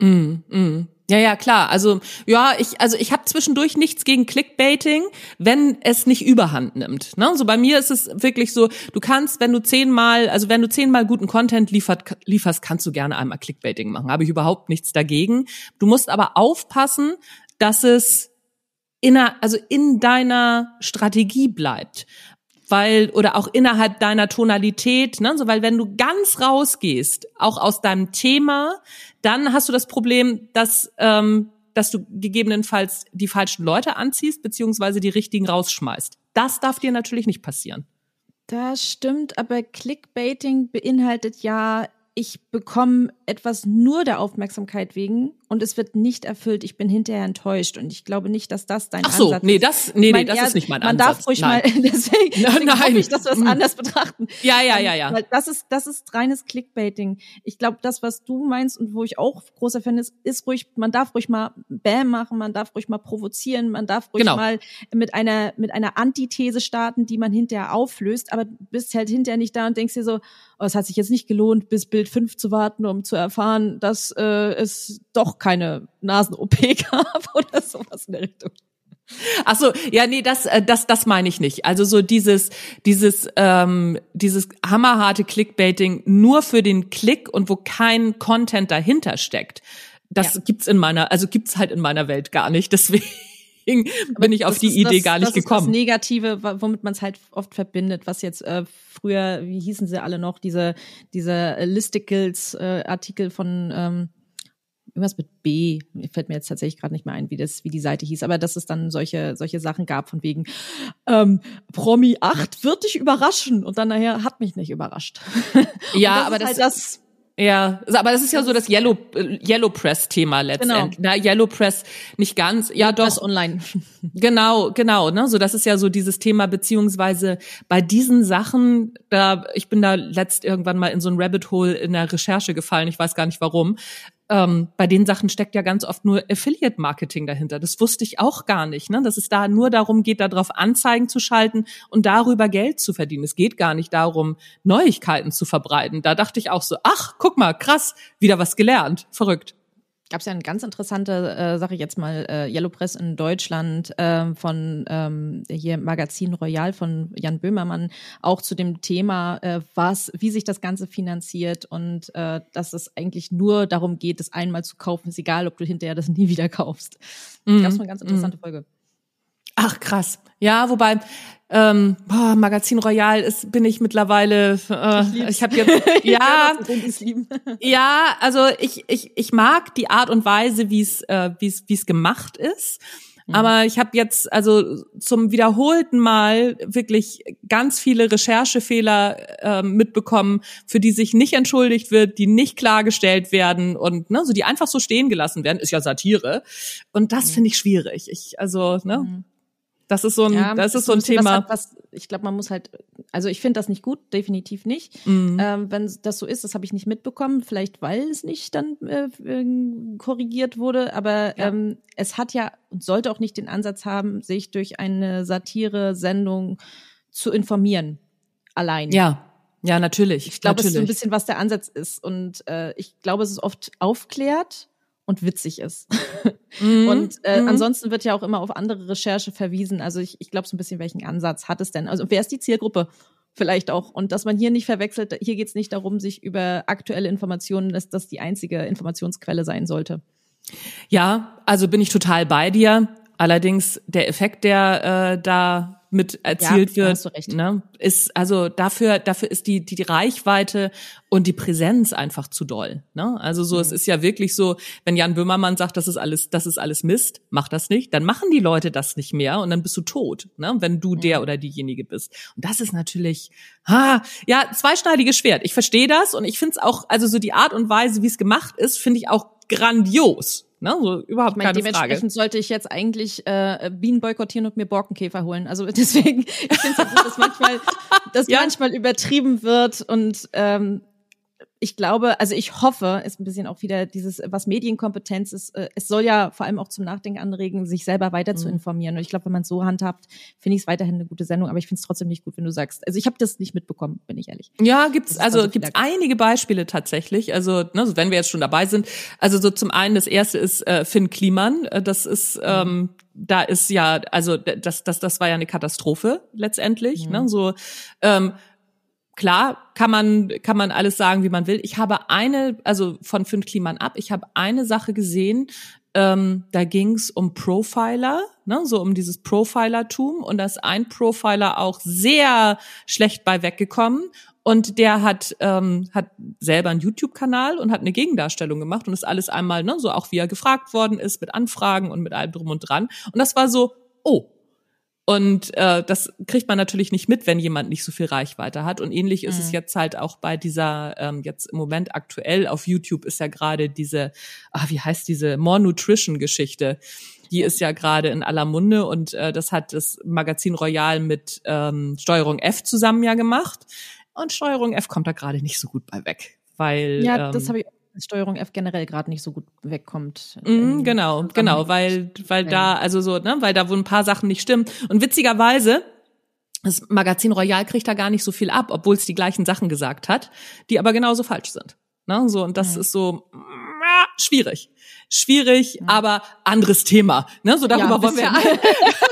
Mm, mm. Ja, ja, klar. Also ja, ich, also ich habe zwischendurch nichts gegen Clickbaiting, wenn es nicht Überhand nimmt. Ne? So bei mir ist es wirklich so, du kannst, wenn du zehnmal, also wenn du zehnmal guten Content liefert, lieferst, kannst du gerne einmal Clickbaiting machen. Habe ich überhaupt nichts dagegen. Du musst aber aufpassen, dass es in, also in deiner Strategie bleibt weil oder auch innerhalb deiner Tonalität, ne, so weil wenn du ganz rausgehst, auch aus deinem Thema, dann hast du das Problem, dass ähm, dass du gegebenenfalls die falschen Leute anziehst beziehungsweise die richtigen rausschmeißt. Das darf dir natürlich nicht passieren. Das stimmt, aber Clickbaiting beinhaltet ja ich bekomme etwas nur der Aufmerksamkeit wegen und es wird nicht erfüllt. Ich bin hinterher enttäuscht und ich glaube nicht, dass das dein Ach so, Ansatz nee, das, nee, nee, das ist nicht mein man Ansatz. Man darf ruhig nein. mal, <laughs> <laughs> deswegen, nein, nein. hoffe ich, dass wir es das anders betrachten. Ja, ja, ja, ja. Weil das ist, das ist reines Clickbaiting. Ich glaube, das, was du meinst und wo ich auch großer Fan ist, ist ruhig, man darf ruhig mal Bam machen, man darf ruhig mal provozieren, man darf ruhig genau. mal mit einer, mit einer Antithese starten, die man hinterher auflöst, aber bist halt hinterher nicht da und denkst dir so, oh, es hat sich jetzt nicht gelohnt, bis Bild 5 zu warten, um zu erfahren, dass äh, es doch keine Nasen-OP <laughs> gab oder sowas in der Richtung. Ach so, ja, nee, das, äh, das, das meine ich nicht. Also so dieses, dieses, ähm, dieses hammerharte Clickbaiting nur für den Klick und wo kein Content dahinter steckt. Das ja. gibt's in meiner, also gibt's halt in meiner Welt gar nicht. <laughs> Deswegen bin ich auf die Idee das, gar nicht das gekommen. Das Negative, womit man es halt oft verbindet, was jetzt äh, früher, wie hießen sie alle noch, diese, diese Listicles-Artikel äh, von ähm, irgendwas mit B, fällt mir jetzt tatsächlich gerade nicht mehr ein, wie das, wie die Seite hieß, aber dass es dann solche, solche Sachen gab von wegen ähm, Promi 8 wird dich überraschen und dann nachher hat mich nicht überrascht. <laughs> Ja, aber das, halt das ja, aber das ist ja so das Yellow Yellow Press Thema letztendlich. Genau. Na, Yellow Press nicht ganz, ja doch Press online. <laughs> Genau, genau, ne? So das ist ja so dieses Thema beziehungsweise bei diesen Sachen, da ich bin da letzt irgendwann mal in so ein Rabbit Hole in der Recherche gefallen, ich weiß gar nicht warum ähm, bei den Sachen steckt ja ganz oft nur Affiliate-Marketing dahinter. Das wusste ich auch gar nicht, ne? dass es da nur darum geht, darauf Anzeigen zu schalten und darüber Geld zu verdienen. Es geht gar nicht darum, Neuigkeiten zu verbreiten. Da dachte ich auch so, ach, guck mal, krass, wieder was gelernt. Verrückt gab es ja eine ganz interessante äh, Sache jetzt mal äh, Yellow Press in Deutschland äh, von ähm, hier Magazin Royal von Jan Böhmermann auch zu dem Thema äh, was wie sich das Ganze finanziert und äh, dass es eigentlich nur darum geht, das einmal zu kaufen, ist egal, ob du hinterher das <laughs> nie wieder kaufst. Mhm. Gab es eine ganz interessante mhm. Folge. Ach krass. Ja, wobei ähm, boah, Magazin Royal ist bin ich mittlerweile äh, ich, ich habe jetzt <laughs> ja <laughs> ja also ich ich ich mag die Art und Weise wie es äh, wie es wie es gemacht ist mhm. aber ich habe jetzt also zum wiederholten Mal wirklich ganz viele Recherchefehler äh, mitbekommen, für die sich nicht entschuldigt wird, die nicht klargestellt werden und ne, so die einfach so stehen gelassen werden, ist ja Satire und das mhm. finde ich schwierig. Ich also ne, mhm. Das ist so ein, ja, das ist so ein Thema. Was, ich glaube, man muss halt, also ich finde das nicht gut, definitiv nicht. Mhm. Ähm, wenn das so ist, das habe ich nicht mitbekommen, vielleicht weil es nicht dann äh, korrigiert wurde, aber ja. ähm, es hat ja und sollte auch nicht den Ansatz haben, sich durch eine Satire-Sendung zu informieren. Allein. Ja, ja, natürlich. Ich glaube, es ist so ein bisschen, was der Ansatz ist. Und äh, ich glaube, es ist oft aufklärt und witzig ist. Mhm. Und äh, mhm. ansonsten wird ja auch immer auf andere Recherche verwiesen. Also ich, ich glaube so ein bisschen, welchen Ansatz hat es denn? Also wer ist die Zielgruppe? Vielleicht auch. Und dass man hier nicht verwechselt, hier geht es nicht darum, sich über aktuelle Informationen, dass das die einzige Informationsquelle sein sollte. Ja, also bin ich total bei dir. Allerdings der Effekt, der äh, da mit erzielt ja, wird, ne, ist also dafür dafür ist die, die die Reichweite und die Präsenz einfach zu doll. Ne? Also so, mhm. es ist ja wirklich so, wenn Jan Böhmermann sagt, das ist alles, das ist alles Mist, mach das nicht, dann machen die Leute das nicht mehr und dann bist du tot, ne? wenn du mhm. der oder diejenige bist. Und das ist natürlich, ha, ja, zweischneidiges Schwert. Ich verstehe das und ich finde es auch, also so die Art und Weise, wie es gemacht ist, finde ich auch grandios. Ne? So überhaupt ich mein, keine dementsprechend Frage. sollte ich jetzt eigentlich äh, Bienen boykottieren und mir Borkenkäfer holen. Also <laughs> deswegen, ich finde es ja gut, dass manchmal, dass ja. manchmal übertrieben wird und ähm, ich glaube, also ich hoffe, ist ein bisschen auch wieder dieses, was Medienkompetenz ist, äh, es soll ja vor allem auch zum Nachdenken anregen, sich selber weiter zu mhm. informieren. Und ich glaube, wenn man es so handhabt, finde ich es weiterhin eine gute Sendung, aber ich finde es trotzdem nicht gut, wenn du sagst. Also ich habe das nicht mitbekommen, bin ich ehrlich. Ja, gibt's also so gibt's einige Beispiele tatsächlich. Also ne, wenn wir jetzt schon dabei sind, also so zum einen das erste ist äh, Finn Kliman. Äh, das ist mhm. ähm, da ist ja, also das, das, das war ja eine Katastrophe letztendlich. Mhm. Ne? So ähm, klar kann man kann man alles sagen, wie man will. Ich habe eine, also von fünf Kliman ab, ich habe eine Sache gesehen. Ähm, da ging's um Profiler, ne, so um dieses Profilertum und da ist ein Profiler auch sehr schlecht bei weggekommen und der hat ähm, hat selber einen YouTube-Kanal und hat eine Gegendarstellung gemacht und ist alles einmal, ne, so auch wie er gefragt worden ist mit Anfragen und mit allem drum und dran und das war so, oh, und äh, das kriegt man natürlich nicht mit, wenn jemand nicht so viel Reichweite hat. Und ähnlich ist es mhm. jetzt halt auch bei dieser, ähm, jetzt im Moment aktuell auf YouTube ist ja gerade diese, ah, wie heißt diese More Nutrition-Geschichte. Die ist ja gerade in aller Munde und äh, das hat das Magazin Royal mit ähm, Steuerung F zusammen ja gemacht. Und Steuerung F kommt da gerade nicht so gut bei weg. Weil, ja, das ähm, habe ich Steuerung F generell gerade nicht so gut wegkommt. Mhm, genau, genau, weil weil da also so, ne, weil da wo ein paar Sachen nicht stimmen und witzigerweise das Magazin Royal kriegt da gar nicht so viel ab, obwohl es die gleichen Sachen gesagt hat, die aber genauso falsch sind. Ne, so und das mhm. ist so schwierig. Schwierig, mhm. aber anderes Thema. Ne? So darüber ja, wollen wir. <laughs> <laughs>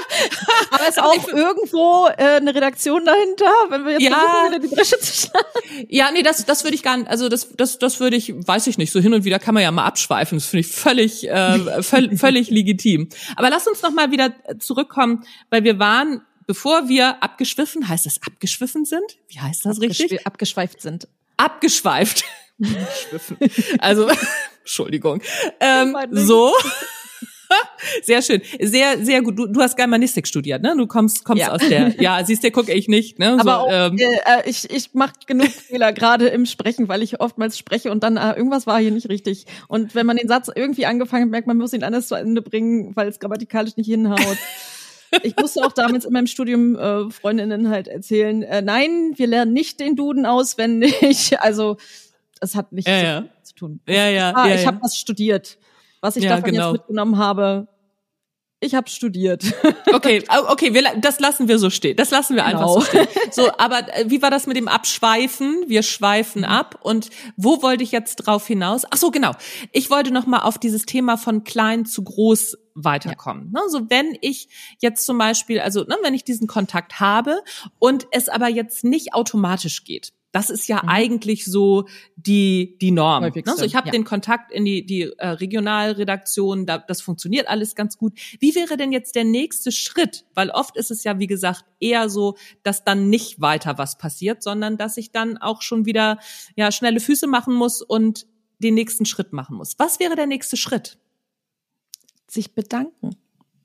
aber es ist auch irgendwo äh, eine Redaktion dahinter, wenn wir jetzt ja, versuchen, wieder die Bresche zu schlagen. Ja, nee, das, das würde ich gar nicht, also das, das, das würde ich, weiß ich nicht, so hin und wieder kann man ja mal abschweifen. Das finde ich völlig, äh, völlig, <laughs> völlig legitim. Aber lass uns noch mal wieder zurückkommen, weil wir waren bevor wir abgeschwiffen, heißt das abgeschwiffen sind? Wie heißt das Abgeschw richtig? Abgeschweift sind. Abgeschweift. <laughs> also, <laughs> Entschuldigung. Ähm, so. <laughs> Sehr schön. Sehr, sehr gut. Du, du hast Germanistik studiert, ne? Du kommst, kommst ja. aus der. <laughs> Ja, siehst du, gucke ich nicht, ne? Aber so, auch, ähm. äh, ich, ich mache genug <laughs> Fehler gerade im Sprechen, weil ich oftmals spreche und dann äh, irgendwas war hier nicht richtig. Und wenn man den Satz irgendwie angefangen hat, merkt man, muss ihn anders zu Ende bringen, weil es grammatikalisch nicht hinhaut. ich musste auch damals in meinem Studium äh, Freundinnen halt erzählen, äh, nein, wir lernen nicht den Duden auswendig. Also es hat nichts ja, ja. zu tun. Ja, ja, ah, ja, ich habe was studiert. Was ich ja, davon genau. jetzt mitgenommen habe, ich habe studiert. <laughs> Okay, okay, wir, das lassen wir so stehen. Das lassen wir genau. einfach so stehen. So, aber äh, wie war das mit dem Abschweifen? Wir schweifen mhm. ab. Und wo wollte ich jetzt drauf hinaus? Ach so, genau. Ich wollte noch mal auf dieses Thema von klein zu groß weiterkommen. Ja. Ne, so, wenn ich jetzt zum Beispiel, also ne, wenn ich diesen Kontakt habe und es aber jetzt nicht automatisch geht, Das ist ja mhm. eigentlich so die die Norm. Ne? So, ich habe ja. den Kontakt in die die äh, Regionalredaktion, da, das funktioniert alles ganz gut. Wie wäre denn jetzt der nächste Schritt? Weil oft ist es ja wie gesagt eher so, dass dann nicht weiter was passiert, sondern dass ich dann auch schon wieder ja schnelle Füße machen muss und den nächsten Schritt machen muss. Was wäre der nächste Schritt? Sich bedanken.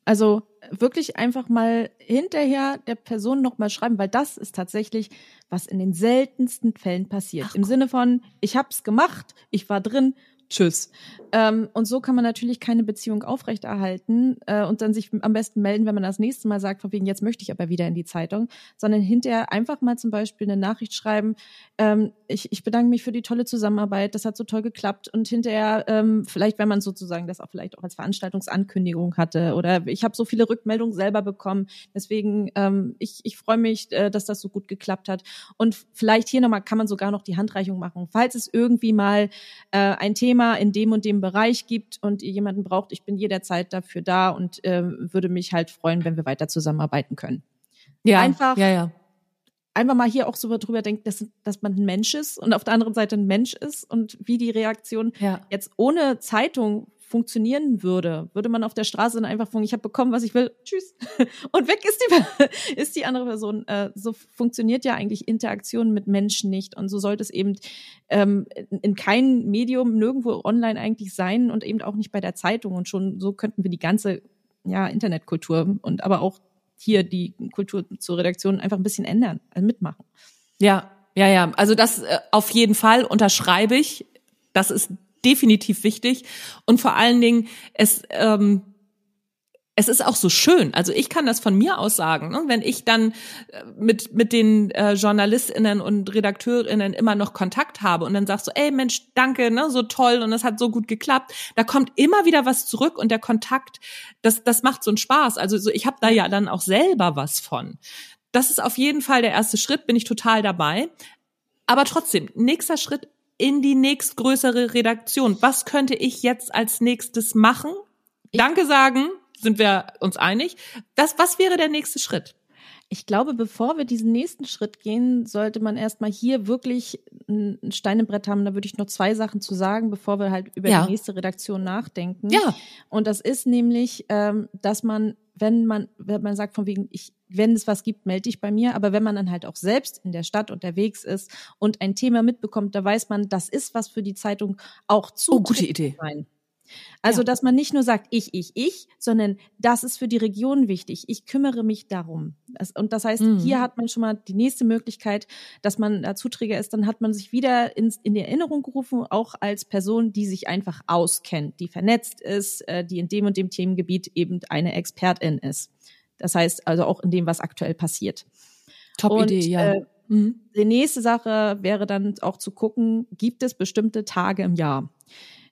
Also wirklich einfach mal hinterher der Person nochmal schreiben, weil das ist tatsächlich, was in den seltensten Fällen passiert. Ach, Im Sinne von, ich hab's gemacht, ich war drin, tschüss. Ähm, und so kann man natürlich keine Beziehung aufrechterhalten äh, und dann sich am besten melden, wenn man das nächste Mal sagt, von wegen, jetzt möchte ich aber wieder in die Zeitung, sondern hinterher einfach mal zum Beispiel eine Nachricht schreiben, ähm, ich, ich bedanke mich für die tolle Zusammenarbeit, das hat so toll geklappt und hinterher, ähm, vielleicht wenn man sozusagen das auch vielleicht auch als Veranstaltungsankündigung hatte oder ich habe so viele Rückmeldungen selber bekommen, deswegen ähm, ich, ich freue mich, äh, dass das so gut geklappt hat und vielleicht hier nochmal kann man sogar noch die Handreichung machen, falls es irgendwie mal äh, ein Thema in dem und dem Bereich gibt und ihr jemanden braucht, ich bin jederzeit dafür da und äh, würde mich halt freuen, wenn wir weiter zusammenarbeiten können. Ja, einfach, ja, ja. einfach mal hier auch so drüber denkt, dass, dass man ein Mensch ist und auf der anderen Seite ein Mensch ist und wie die Reaktion ja. jetzt ohne Zeitung funktionieren würde, würde man auf der Straße dann einfach von, ich habe bekommen, was ich will, tschüss. <laughs> Und weg ist die, ist die andere Person. Äh, so funktioniert ja eigentlich Interaktion mit Menschen nicht. Und so sollte es eben ähm, in keinem Medium nirgendwo online eigentlich sein und eben auch nicht bei der Zeitung. Und schon so könnten wir die ganze ja, Internetkultur und aber auch hier die Kultur zur Redaktion einfach ein bisschen ändern, also mitmachen. Ja, ja, ja. Also das äh, auf jeden Fall unterschreibe ich. Das ist definitiv wichtig. Und vor allen Dingen, es, ähm, es ist auch so schön. Also ich kann das von mir aus sagen, ne? wenn ich dann äh, mit mit den äh, Journalistinnen und Redakteurinnen immer noch Kontakt habe und dann sagst du, ey Mensch, danke, ne, so toll und es hat so gut geklappt. Da kommt immer wieder was zurück und der Kontakt, das das macht so einen Spaß. Also so, ich habe da ja dann auch selber was von. Das ist auf jeden Fall der erste Schritt, bin ich total dabei. Aber trotzdem, nächster Schritt in die nächstgrößere Redaktion. Was könnte ich jetzt als nächstes machen? Danke sagen, sind wir uns einig. Das, was wäre der nächste Schritt? Ich glaube, bevor wir diesen nächsten Schritt gehen, sollte man erstmal hier wirklich ein Stein im Brett haben. Da würde ich noch zwei Sachen zu sagen, bevor wir halt über Ja. die nächste Redaktion nachdenken. Ja. Und das ist nämlich, ähm, dass man, wenn man, wenn man sagt von wegen, ich, wenn es was gibt, melde dich bei mir, aber wenn man dann halt auch selbst in der Stadt unterwegs ist und ein Thema mitbekommt, da weiß man, das ist was für die Zeitung auch zu. Oh, gute Idee. Sein. Also, Ja. dass man nicht nur sagt, ich, ich, ich, sondern das ist für die Region wichtig. Ich kümmere mich darum. Und das heißt, Mhm. hier hat man schon mal die nächste Möglichkeit, dass man da Zuträger ist. Dann hat man sich wieder ins, in die Erinnerung gerufen, auch als Person, die sich einfach auskennt, die vernetzt ist, äh, die in dem und dem Themengebiet eben eine Expertin ist. Das heißt also auch in dem, was aktuell passiert. Top Und, Idee, ja. äh, mhm. Die nächste Sache wäre dann auch zu gucken, gibt es bestimmte Tage im Jahr,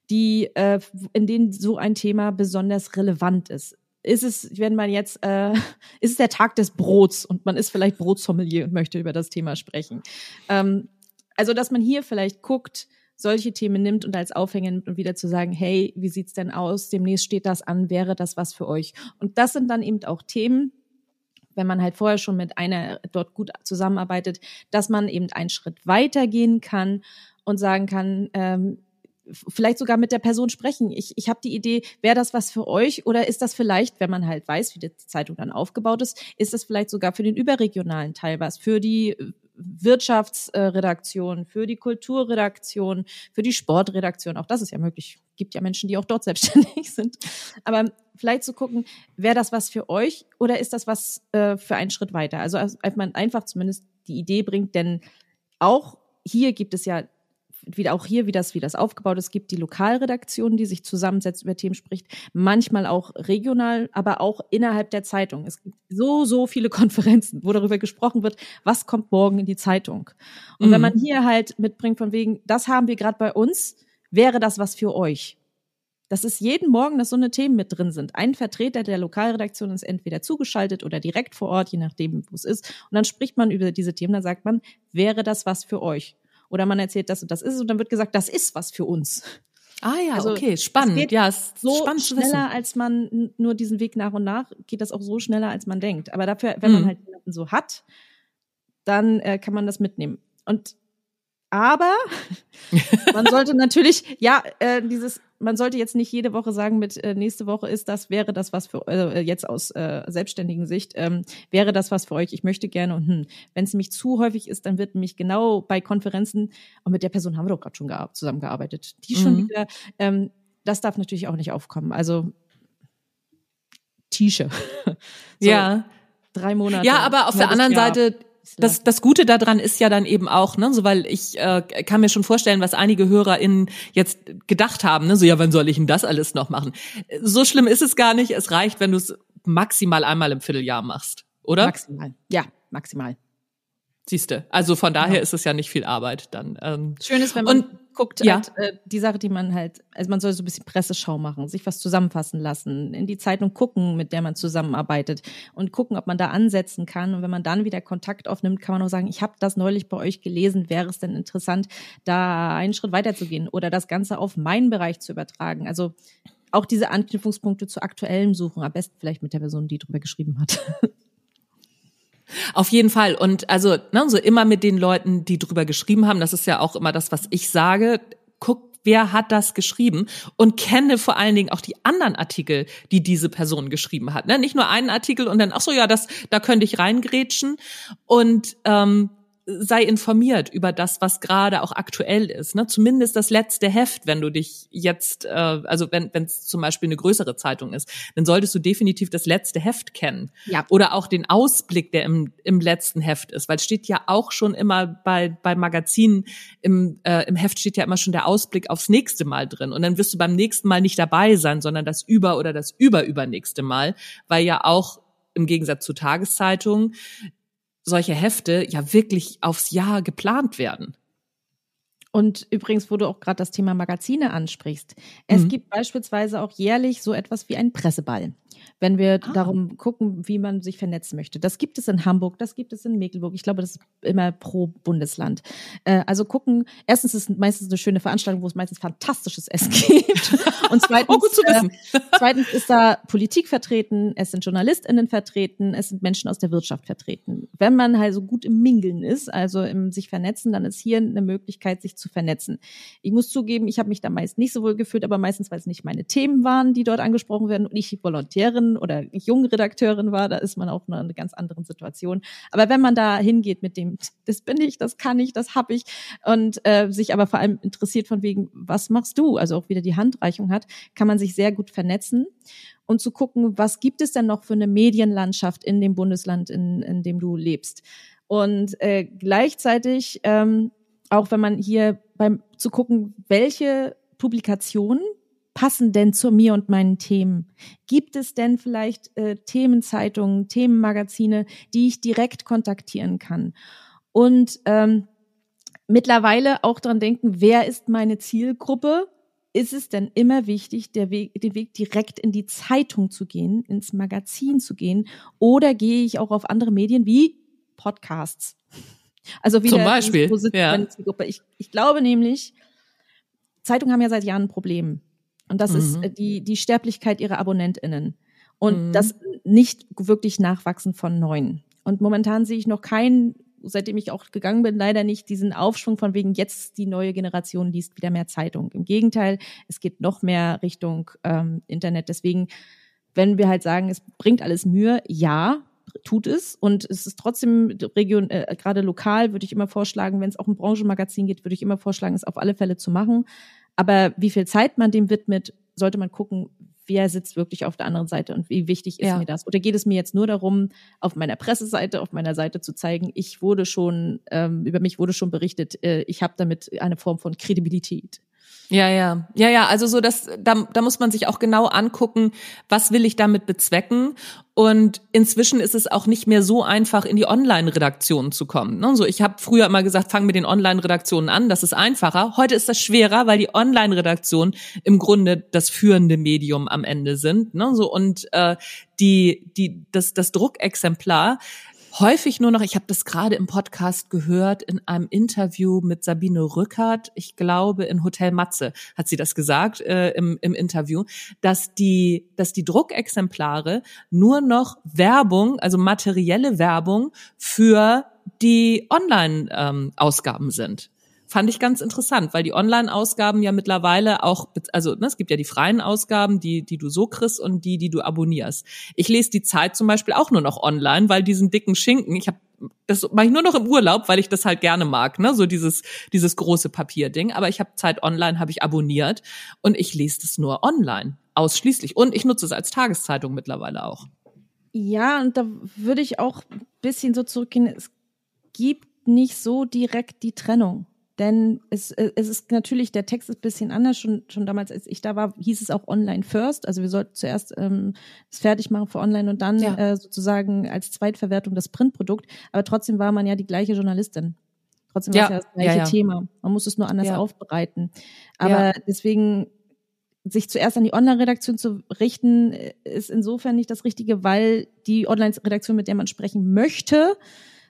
die, äh, in denen so ein Thema besonders relevant ist. Ist es, wenn man jetzt, äh, <laughs> ist es der Tag des Brots und man ist vielleicht Brotsommelier und möchte über das Thema sprechen. Ähm, also, dass man hier vielleicht guckt, solche Themen nimmt und als Aufhänger nimmt und wieder zu sagen, hey, wie sieht's denn aus? Demnächst steht das an, wäre das was für euch? Und das sind dann eben auch Themen, wenn man halt vorher schon mit einer dort gut zusammenarbeitet, dass man eben einen Schritt weitergehen kann und sagen kann, ähm, vielleicht sogar mit der Person sprechen. Ich, ich habe die Idee, wäre das was für euch oder ist das vielleicht, wenn man halt weiß, wie die Zeitung dann aufgebaut ist, ist das vielleicht sogar für den überregionalen Teil was, für die Wirtschaftsredaktion, für die Kulturredaktion, für die Sportredaktion. Auch das ist ja möglich. Gibt ja Menschen, die auch dort <laughs> selbstständig sind. Aber vielleicht zu gucken, wäre das was für euch oder ist das was äh, für einen Schritt weiter? Also als als man einfach zumindest die Idee bringt, denn auch hier gibt es ja wieder auch hier, wie das, wie das aufgebaut ist, gibt die Lokalredaktion, die sich zusammensetzt, über Themen spricht, manchmal auch regional, aber auch innerhalb der Zeitung. Es gibt so, so viele <laughs> Konferenzen, wo darüber gesprochen wird, was kommt morgen in die Zeitung. Und Mhm. wenn man hier halt mitbringt von wegen, das haben wir gerade bei uns, wäre das was für euch. Das ist jeden Morgen, dass so eine Themen mit drin sind. Ein Vertreter der Lokalredaktion ist entweder zugeschaltet oder direkt vor Ort, je nachdem, wo es ist. Und dann spricht man über diese Themen, dann sagt man, wäre das was für euch? Oder man erzählt, das und das ist es und dann wird gesagt, das ist was für uns. Ah ja, Also, okay, es spannend. Ja, ist So spannend zu wissen. schneller, als man nur diesen Weg nach und nach, geht das auch so schneller, als man denkt. Aber dafür, wenn man Mhm. halt jemanden so hat, dann äh, kann man das mitnehmen. Und Aber <laughs> man sollte natürlich, ja, äh, dieses, man sollte jetzt nicht jede Woche sagen, mit äh, nächste Woche ist das, wäre das was für äh, jetzt aus äh, selbstständigen Sicht, ähm, wäre das was für euch, ich möchte gerne und hm. Wenn es nämlich zu häufig ist, dann wird nämlich genau bei Konferenzen, und mit der Person haben wir doch gerade schon zusammengearbeitet, die schon mhm. wieder, ähm, das darf natürlich auch nicht aufkommen. Also Tische. <laughs> so, ja. Drei Monate. Ja, aber auf der anderen Jahr. Seite das, das Gute daran ist ja dann eben auch, ne, so weil ich äh, kann mir schon vorstellen, was einige HörerInnen jetzt gedacht haben, ne, so ja, wann soll ich denn das alles noch machen? So schlimm ist es gar nicht. Es reicht, wenn du es maximal einmal im Vierteljahr machst, oder? Maximal, ja, maximal. Siehste, also von daher ja. ist es ja nicht viel Arbeit dann. Ähm, Schön ist, wenn man und, guckt, ja. halt, äh, die Sache, die man halt, also man soll so ein bisschen Presseschau machen, sich was zusammenfassen lassen, in die Zeitung gucken, mit der man zusammenarbeitet und gucken, ob man da ansetzen kann. Und wenn man dann wieder Kontakt aufnimmt, kann man auch sagen, ich habe das neulich bei euch gelesen, wäre es denn interessant, da einen Schritt weiterzugehen oder das Ganze auf meinen Bereich zu übertragen. Also auch diese Anknüpfungspunkte zu aktuellem Suchen, am besten vielleicht mit der Person, die drüber geschrieben hat. <laughs> Auf jeden Fall. Und also, ne, so immer mit den Leuten, die drüber geschrieben haben, das ist ja auch immer das, was ich sage. Guck, wer hat das geschrieben und kenne vor allen Dingen auch die anderen Artikel, die diese Person geschrieben hat. Ne? Nicht nur einen Artikel und dann, ach so, ja, das, da könnte ich reingrätschen. Und ähm, sei informiert über das, was gerade auch aktuell ist. Ne? Zumindest das letzte Heft, wenn du dich jetzt, äh, also wenn es zum Beispiel eine größere Zeitung ist, dann solltest du definitiv das letzte Heft kennen. Ja. Oder auch den Ausblick, der im, im letzten Heft ist. Weil es steht ja auch schon immer bei, bei Magazinen, im, äh, im Heft steht ja immer schon der Ausblick aufs nächste Mal drin. Und dann wirst du beim nächsten Mal nicht dabei sein, sondern das über- oder das überübernächste Mal, weil ja auch im Gegensatz zu Tageszeitungen solche Hefte ja wirklich aufs Jahr geplant werden. Und übrigens, wo du auch gerade das Thema Magazine ansprichst. Es mhm. gibt beispielsweise auch jährlich so etwas wie einen Presseball wenn wir ah. darum gucken, wie man sich vernetzen möchte. Das gibt es in Hamburg, das gibt es in Mecklenburg. Ich glaube, das ist immer pro Bundesland. Äh, also gucken, erstens ist es meistens eine schöne Veranstaltung, wo es meistens fantastisches Essen <laughs> gibt. Und zweitens, <laughs> oh, gut zu wissen. Äh, <laughs> zweitens ist da Politik vertreten, es sind JournalistInnen vertreten, es sind Menschen aus der Wirtschaft vertreten. Wenn man halt so gut im Mingeln ist, also im sich vernetzen, dann ist hier eine Möglichkeit, sich zu vernetzen. Ich muss zugeben, ich habe mich da meist nicht so wohl gefühlt, aber meistens, weil es nicht meine Themen waren, die dort angesprochen werden und ich Volontärin oder Jungredakteurin war, da ist man auch in einer ganz anderen Situation. Aber wenn man da hingeht mit dem, das bin ich, das kann ich, das hab ich und äh, sich aber vor allem interessiert von wegen, was machst du, also auch wieder die Handreichung hat, kann man sich sehr gut vernetzen und zu gucken, was gibt es denn noch für eine Medienlandschaft in dem Bundesland, in, in dem du lebst. Und äh, gleichzeitig, ähm, auch wenn man hier beim zu gucken, welche Publikationen passen denn zu mir und meinen Themen? Gibt es denn vielleicht äh, Themenzeitungen, Themenmagazine, die ich direkt kontaktieren kann? Und ähm, mittlerweile auch dran denken, wer ist meine Zielgruppe? Ist es denn immer wichtig, der Weg, den Weg direkt in die Zeitung zu gehen, ins Magazin zu gehen? Oder gehe ich auch auf andere Medien wie Podcasts? Also wieder Zum Beispiel, ja. Ich, ich glaube nämlich, Zeitungen haben ja seit Jahren ein Problem. Und das mhm. ist äh, die, die Sterblichkeit ihrer AbonnentInnen. Und mhm. das nicht wirklich Nachwachsen von neuen. Und momentan sehe ich noch keinen, seitdem ich auch gegangen bin, leider nicht diesen Aufschwung von wegen jetzt die neue Generation liest wieder mehr Zeitung. Im Gegenteil, es geht noch mehr Richtung ähm, Internet. Deswegen, wenn wir halt sagen, es bringt alles Mühe, ja, tut es. Und es ist trotzdem Region, äh, gerade lokal würde ich immer vorschlagen, wenn es auch ein Branchenmagazin geht, würde ich immer vorschlagen, es auf alle Fälle zu machen. Aber wie viel Zeit man dem widmet, sollte man gucken, wer sitzt wirklich auf der anderen Seite und wie wichtig ist ja. mir das? Oder geht es mir jetzt nur darum, auf meiner Presseseite, auf meiner Seite zu zeigen, ich wurde schon, ähm, über mich wurde schon berichtet, äh, ich habe damit eine Form von Kredibilität. Ja, ja, ja, ja. Also so, dass da, da muss man sich auch genau angucken, was will ich damit bezwecken. Und inzwischen ist es auch nicht mehr so einfach, in die Online-Redaktionen zu kommen. Ne? So, ich habe früher immer gesagt, fang mit den Online-Redaktionen an, das ist einfacher. Heute ist das schwerer, weil die Online-Redaktionen im Grunde das führende Medium am Ende sind. Ne? So und äh, die, die, das, das Druckexemplar häufig nur noch, ich habe das gerade im Podcast gehört, in einem Interview mit Sabine Rückert, ich glaube in Hotel Matze hat sie das gesagt äh, im, im Interview, dass die, dass die Druckexemplare nur noch Werbung, also materielle Werbung für die Online-Ausgaben ähm, sind Fand ich ganz interessant, weil die Online-Ausgaben ja mittlerweile auch, also ne, es gibt ja die freien Ausgaben, die, die du so kriegst und die, die du abonnierst. Ich lese die Zeit zum Beispiel auch nur noch online, weil diesen dicken Schinken, ich habe das mache ich nur noch im Urlaub, weil ich das halt gerne mag, ne, so dieses dieses große Papierding. Aber ich habe Zeit Online, habe ich abonniert und ich lese das nur online ausschließlich und ich nutze es als Tageszeitung mittlerweile auch. Ja, und da würde ich auch ein bisschen so zurückgehen. Es gibt nicht so direkt die Trennung. Denn es, es ist natürlich, der Text ist ein bisschen anders. Schon, schon damals, als ich da war, hieß es auch online first. Also wir sollten zuerst ähm, es fertig machen für online und dann ja. äh, sozusagen als Zweitverwertung das Printprodukt. Aber trotzdem war man ja die gleiche Journalistin. Trotzdem war es ja das gleiche ja, ja. Thema. Man muss es nur anders aufbereiten. Aber deswegen sich zuerst an die Online-Redaktion zu richten, ist insofern nicht das Richtige, weil die Online-Redaktion, mit der man sprechen möchte,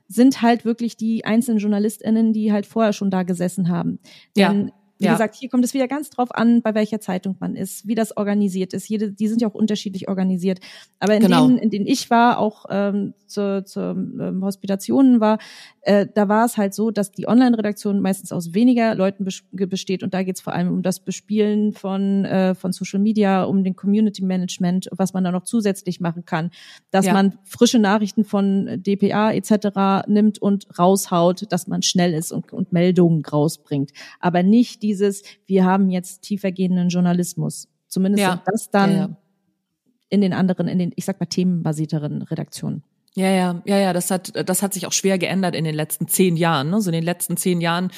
sind halt wirklich die einzelnen JournalistInnen, die halt vorher schon da gesessen haben. Denn ja. Wie ja. gesagt, hier kommt es wieder ganz drauf an, bei welcher Zeitung man ist, wie das organisiert ist. Jede, die sind ja auch unterschiedlich organisiert. Aber in genau. denen, in denen ich war, auch ähm, zur, zur ähm, Hospitationen war, äh, da war es halt so, dass die Online-Redaktion meistens aus weniger Leuten besteht und da geht es vor allem um das Bespielen von äh, von Social Media, um den Community Management, was man da noch zusätzlich machen kann, dass ja. man frische Nachrichten von DPA etc. nimmt und raushaut, dass man schnell ist und, und Meldungen rausbringt, aber nicht die dieses, wir haben jetzt tiefergehenden Journalismus. Zumindest ja. das dann ja, ja. in den anderen, in den, ich sag mal, themenbasierteren Redaktionen. Ja, ja, ja, ja, das hat, das hat sich auch schwer geändert in den letzten zehn Jahren. Ne? So in den letzten zehn Jahren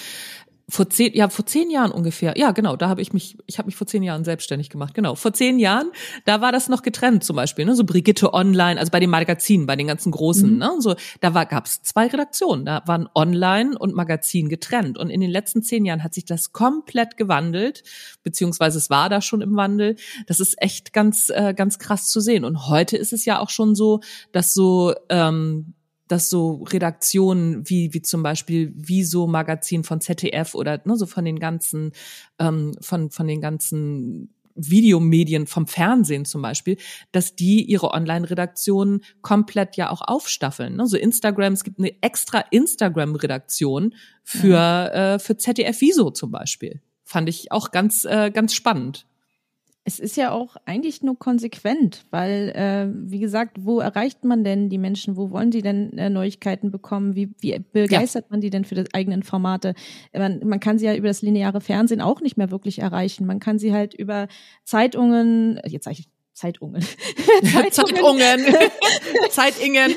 vor zehn, ja, vor zehn Jahren ungefähr. Ja, genau, da habe ich mich, ich habe mich vor zehn Jahren selbstständig gemacht. Genau, vor zehn Jahren, da war das noch getrennt zum Beispiel, ne, so Brigitte Online, also bei den Magazinen, bei den ganzen großen, mhm. ne, so da war, gab's zwei Redaktionen, da waren Online und Magazin getrennt. Und in den letzten zehn Jahren hat sich das komplett gewandelt, beziehungsweise es war da schon im Wandel. Das ist echt ganz, äh, ganz krass zu sehen. Und heute ist es ja auch schon so, dass so ähm, dass so Redaktionen wie wie zum Beispiel Wieso Magazin von ZDF oder ne, so von den ganzen ähm, von von den ganzen Videomedien vom Fernsehen zum Beispiel, dass die ihre Online-Redaktionen komplett ja auch aufstaffeln. Ne? So Instagram, es gibt eine extra Instagram-Redaktion für, ja. äh, für ZDF Wieso zum Beispiel. Fand ich auch ganz, äh, ganz spannend es ist ja auch eigentlich nur konsequent, weil, äh, wie gesagt, wo erreicht man denn die Menschen? Wo wollen sie denn äh, Neuigkeiten bekommen? Wie, wie begeistert ja. man die denn für die eigenen Formate? Man, man kann sie ja über das lineare Fernsehen auch nicht mehr wirklich erreichen. Man kann sie halt über Zeitungen, jetzt sage ich Zeitungen. <laughs> <laughs> Zeitungen. <laughs> Zeitingen.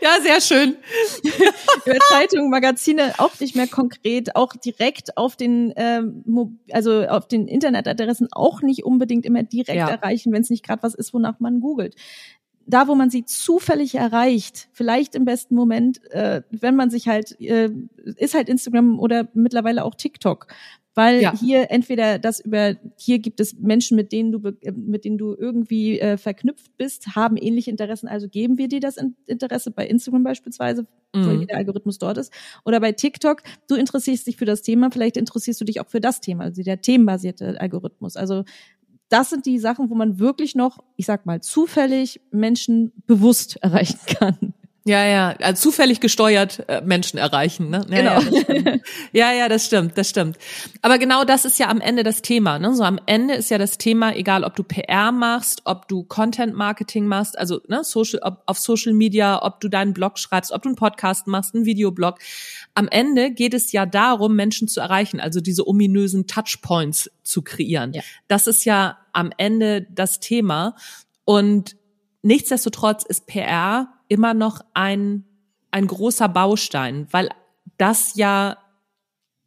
Ja, sehr schön. <laughs> Über Zeitungen, Magazine auch nicht mehr konkret, auch direkt auf den, ähm, also auf den Internetadressen auch nicht unbedingt immer direkt ja. erreichen, wenn es nicht gerade was ist, wonach man googelt da, wo man sie zufällig erreicht, vielleicht im besten Moment, äh, wenn man sich halt, äh, ist halt Instagram oder mittlerweile auch TikTok weil ja. hier entweder das über hier gibt es Menschen, mit denen du äh, mit denen du irgendwie äh, verknüpft bist, haben ähnliche Interessen, also geben wir dir das Interesse bei Instagram beispielsweise, mhm. weil der Algorithmus dort ist, oder bei TikTok, du interessierst dich für das Thema, vielleicht interessierst du dich auch für das Thema, also der themenbasierte Algorithmus. Also das sind die Sachen, wo man wirklich noch, ich sag mal, zufällig Menschen bewusst <laughs> erreichen kann. Ja, ja, also zufällig gesteuert äh, Menschen erreichen, ne? Ja, genau. Ja, <laughs> ja, ja, das stimmt, das stimmt. Aber genau das ist ja am Ende das Thema, ne? So am Ende ist ja das Thema, egal ob du PR machst, ob du Content Marketing machst, also ne, Social, ob, auf Social Media, ob du deinen Blog schreibst, ob du einen Podcast machst, einen Videoblog. Am Ende geht es ja darum, Menschen zu erreichen, also diese ominösen Touchpoints zu kreieren. Ja. Das ist ja am Ende das Thema. Und nichtsdestotrotz ist PR immer noch ein, ein großer Baustein, weil das ja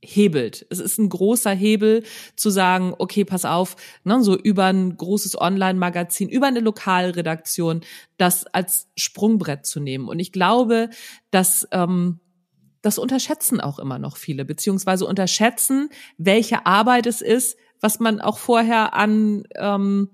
hebelt. Es ist ein großer Hebel zu sagen, okay, pass auf, ne, so über ein großes Online-Magazin, über eine Lokalredaktion, das als Sprungbrett zu nehmen. Und ich glaube, dass ähm, das unterschätzen auch immer noch viele, beziehungsweise unterschätzen, welche Arbeit es ist, was man auch vorher an ähm,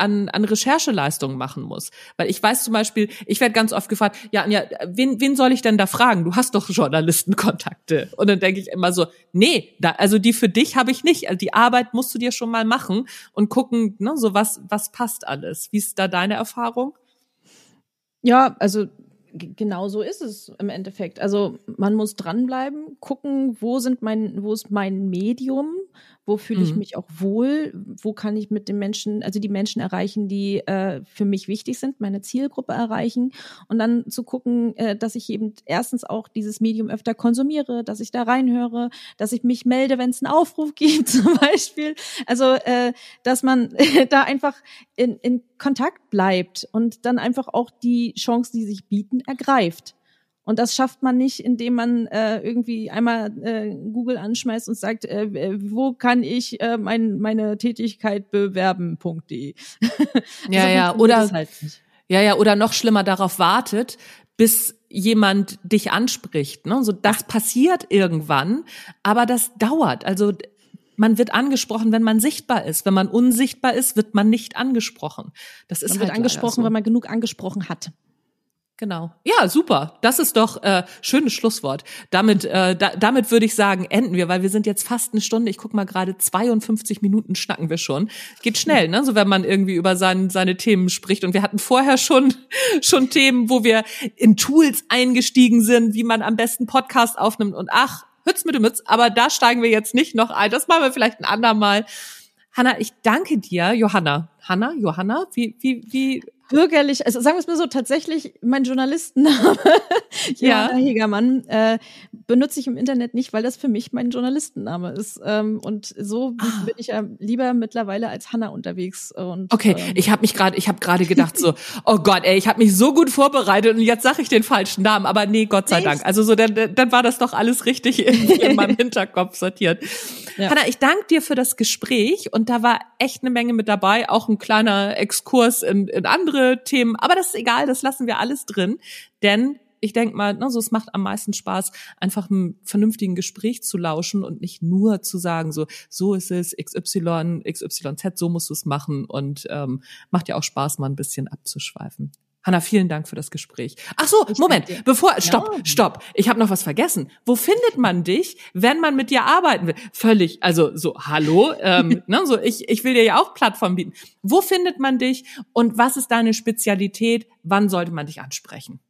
an, an Rechercheleistungen machen muss. Weil ich weiß zum Beispiel, ich werde ganz oft gefragt, ja, ja, wen, wen soll ich denn da fragen? Du hast doch Journalistenkontakte. Und dann denke ich immer so, nee, da, also die für dich habe ich nicht. Also die Arbeit musst du dir schon mal machen und gucken, ne, so was, was passt alles. Wie ist da deine Erfahrung? Ja, also genau so ist es im Endeffekt. Also man muss dranbleiben, gucken, wo sind mein, wo ist mein Medium, wo fühle ich mhm. mich auch wohl, wo kann ich mit den Menschen, also die Menschen erreichen, die äh, für mich wichtig sind, meine Zielgruppe erreichen und dann zu gucken, äh, dass ich eben erstens auch dieses Medium öfter konsumiere, dass ich da reinhöre, dass ich mich melde, wenn es einen Aufruf <laughs> gibt zum Beispiel. Also äh, dass man <laughs> da einfach in, in Kontakt bleibt und dann einfach auch die Chancen, die sich bieten, ergreift. Und das schafft man nicht, indem man äh, irgendwie einmal äh, Google anschmeißt und sagt, äh, wo kann ich äh, mein, meine Tätigkeit bewerben.de. <laughs> ja, ja, oder halt ja, ja, oder noch schlimmer darauf wartet, bis jemand dich anspricht. Ne? So, das passiert irgendwann, aber das dauert. Also man wird angesprochen, wenn man sichtbar ist. Wenn man unsichtbar ist, wird man nicht angesprochen. Das ist man halt wird angesprochen, so. wenn man genug angesprochen hat. Genau. Ja, super. Das ist doch äh, schönes Schlusswort. Damit, äh, da, damit würde ich sagen, enden wir, weil wir sind jetzt fast eine Stunde. Ich guck mal gerade 52 Minuten schnacken wir schon. Geht schnell, ne? So wenn man irgendwie über sein, seine Themen spricht. Und wir hatten vorher schon <laughs> schon Themen, wo wir in Tools eingestiegen sind, wie man am besten Podcast aufnimmt. Und ach, Hütz mit dem Mütz. Aber da steigen wir jetzt nicht noch ein. Das machen wir vielleicht ein andermal. Hanna, ich danke dir, Johanna. Hanna, Johanna, wie, wie, wie bürgerlich, also sagen wir es mal so, tatsächlich mein Journalistenname, <laughs> ja. Hegermann, äh, benutze ich im Internet nicht, weil das für mich mein Journalistenname ist. Ähm, und so ah. bin ich ja lieber mittlerweile als Hanna unterwegs. Und, okay, ähm, ich habe mich gerade, ich habe gerade gedacht so, <laughs> oh Gott, ey, ich habe mich so gut vorbereitet und jetzt sage ich den falschen Namen, aber nee, Gott sei Dank. Also so, dann, dann war das doch alles richtig in, in meinem <laughs> Hinterkopf sortiert. Ja. Hanna, ich danke dir für das Gespräch und da war echt eine Menge mit dabei, auch ein kleiner Exkurs in, in andere Themen, aber das ist egal, das lassen wir alles drin, denn ich denke mal, ne, so es macht am meisten Spaß, einfach einem vernünftigen Gespräch zu lauschen und nicht nur zu sagen, so so ist es XY, XYZ, so musst du es machen und ähm, macht ja auch Spaß, mal ein bisschen abzuschweifen. Hanna, vielen Dank für das Gespräch. Ach so, ich Moment, bevor, stopp, ja. stopp. Ich habe noch was vergessen. Wo findet man dich, wenn man mit dir arbeiten will? Völlig, also so, hallo, ähm, <laughs> ne, so ich, ich will dir ja auch Plattform bieten. Wo findet man dich und was ist deine Spezialität? Wann sollte man dich ansprechen?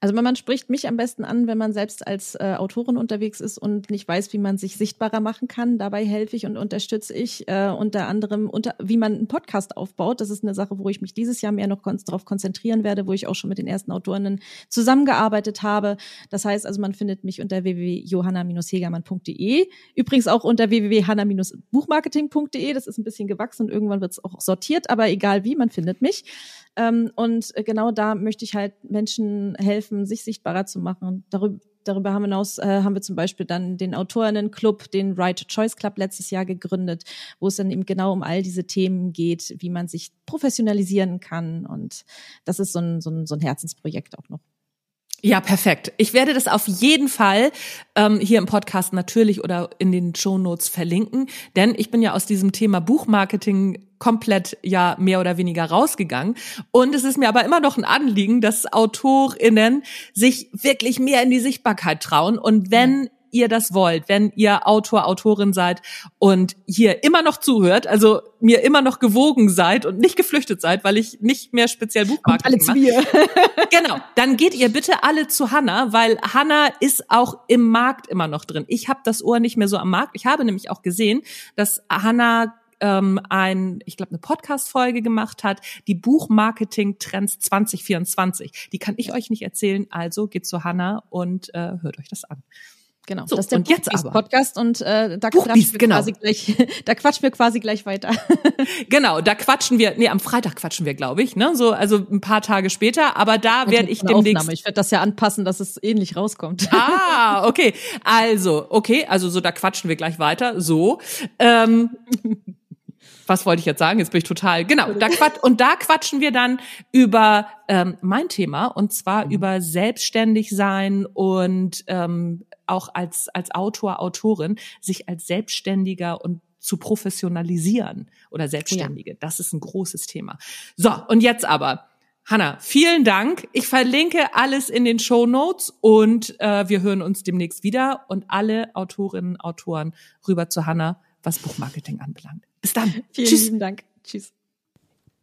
Also man spricht mich am besten an, wenn man selbst als äh, Autorin unterwegs ist und nicht weiß, wie man sich sichtbarer machen kann. Dabei helfe ich und unterstütze ich äh, unter anderem, unter, wie man einen Podcast aufbaut. Das ist eine Sache, wo ich mich dieses Jahr mehr noch kon darauf konzentrieren werde, wo ich auch schon mit den ersten Autorinnen zusammengearbeitet habe. Das heißt also, man findet mich unter www.johanna-hegermann.de. Übrigens auch unter www.hanna-buchmarketing.de. Das ist ein bisschen gewachsen und irgendwann wird es auch sortiert, aber egal wie, man findet mich. Ähm, und genau da möchte ich halt Menschen helfen, sich sichtbarer zu machen. Darüber, darüber hinaus äh, haben wir zum Beispiel dann den Autorinnen-Club, den Right Choice Club letztes Jahr gegründet, wo es dann eben genau um all diese Themen geht, wie man sich professionalisieren kann. Und das ist so ein, so ein, so ein Herzensprojekt auch noch. Ja, perfekt. Ich werde das auf jeden Fall ähm, hier im Podcast natürlich oder in den Show Notes verlinken, denn ich bin ja aus diesem Thema Buchmarketing komplett ja mehr oder weniger rausgegangen. Und es ist mir aber immer noch ein Anliegen, dass AutorInnen sich wirklich mehr in die Sichtbarkeit trauen. Und wenn ihr das wollt, wenn ihr Autor, Autorin seid und hier immer noch zuhört, also mir immer noch gewogen seid und nicht geflüchtet seid, weil ich nicht mehr speziell Buchmarketing mache. Mir. <laughs> <laughs> genau, dann geht ihr bitte alle zu Hanna, weil Hanna ist auch im Markt immer noch drin. Ich habe das Ohr nicht mehr so am Markt. Ich habe nämlich auch gesehen, dass Hanna ähm, ein, ich glaube, eine Podcast-Folge gemacht hat, die Buchmarketing-Trends 2024. Die kann ich euch nicht erzählen, also geht zu Hanna und äh, hört euch das an. Genau, so, das ist der und jetzt aber. Podcast und äh, da quatschen wir genau. quasi gleich, <laughs> da quatschen wir quasi gleich weiter. <laughs> genau, da quatschen wir, nee, am Freitag quatschen wir, glaube ich, ne, so also ein paar Tage später, aber da werde ich demnächst Aufnahme. Ich werde das ja anpassen, dass es ähnlich rauskommt. ah, <laughs> okay. Also, okay, also so da quatschen wir gleich weiter, so. Ähm, was wollte ich jetzt sagen? Jetzt bin ich total, genau, da quatsch, und da quatschen wir dann über ähm, mein Thema und zwar mhm. über selbstständig sein und ähm, auch als, als Autor, Autorin sich als Selbstständiger und zu professionalisieren oder Selbstständige. Ja. Das ist ein großes Thema. So, und jetzt aber. Hanna, vielen Dank. Ich verlinke alles in den Show Notes und äh, wir hören uns demnächst wieder und alle Autorinnen, Autoren rüber zu Hanna, was Buchmarketing anbelangt. Bis dann. Vielen Tschüss. lieben Dank. Tschüss.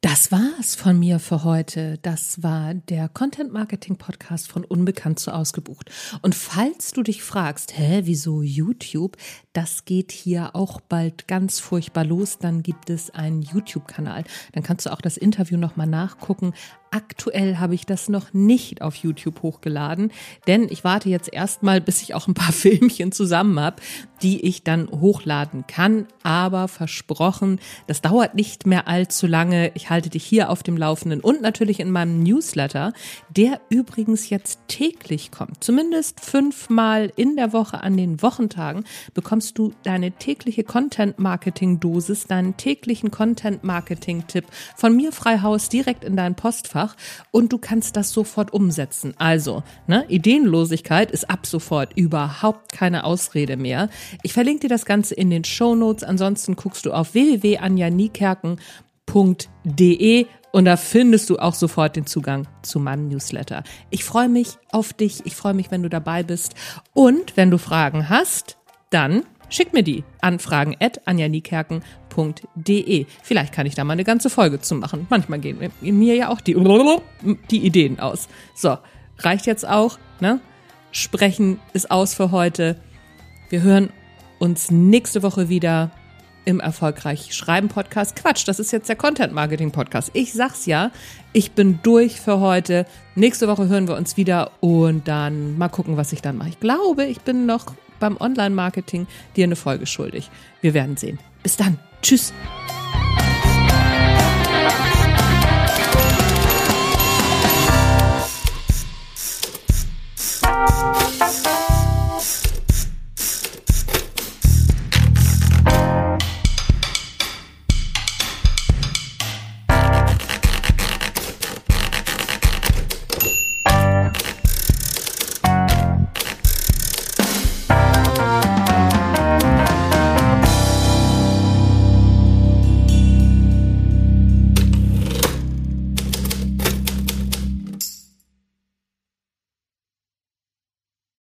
Das war's von mir für heute. Das war der Content Marketing Podcast von Unbekannt zu Ausgebucht. Und falls du dich fragst, hä, wieso YouTube? Das geht hier auch bald ganz furchtbar los. Dann gibt es einen YouTube-Kanal. Dann kannst du auch das Interview nochmal nachgucken. Aktuell habe ich das noch nicht auf YouTube hochgeladen, denn ich warte jetzt erstmal, bis ich auch ein paar <laughs> Filmchen zusammen habe, die ich dann hochladen kann. Aber versprochen, das dauert nicht mehr allzu lange. Ich halte dich hier auf dem Laufenden und natürlich in meinem Newsletter, der übrigens jetzt täglich kommt. Zumindest fünfmal in der Woche an den Wochentagen bekommst du deine tägliche Content-Marketing-Dosis, deinen täglichen Content-Marketing-Tipp von mir Freihaus direkt in dein Postfach einfach und du kannst das sofort umsetzen. Also, ne, Ideenlosigkeit ist ab sofort überhaupt keine Ausrede mehr. Ich verlinke dir das Ganze in den Show Notes. Ansonsten guckst du auf www.anjanikerken.de und da findest du auch sofort den Zugang zu meinem Newsletter. Ich freue mich auf dich. Ich freue mich, wenn du dabei bist. Und wenn du Fragen hast, dann Schick mir die Anfragen at anjanikerken.de. Vielleicht kann ich da mal eine ganze Folge zu machen. Manchmal gehen mir ja auch die, die Ideen aus. So, reicht jetzt auch, ne? Sprechen ist aus für heute. Wir hören uns nächste Woche wieder im Erfolgreich Schreiben Podcast. Quatsch, das ist jetzt der Content Marketing Podcast. Ich sag's ja, ich bin durch für heute. Nächste Woche hören wir uns wieder und dann mal gucken, was ich dann mache. Ich glaube, ich bin noch beim Online-Marketing dir eine Folge schuldig. Wir werden sehen. Bis dann. Tschüss.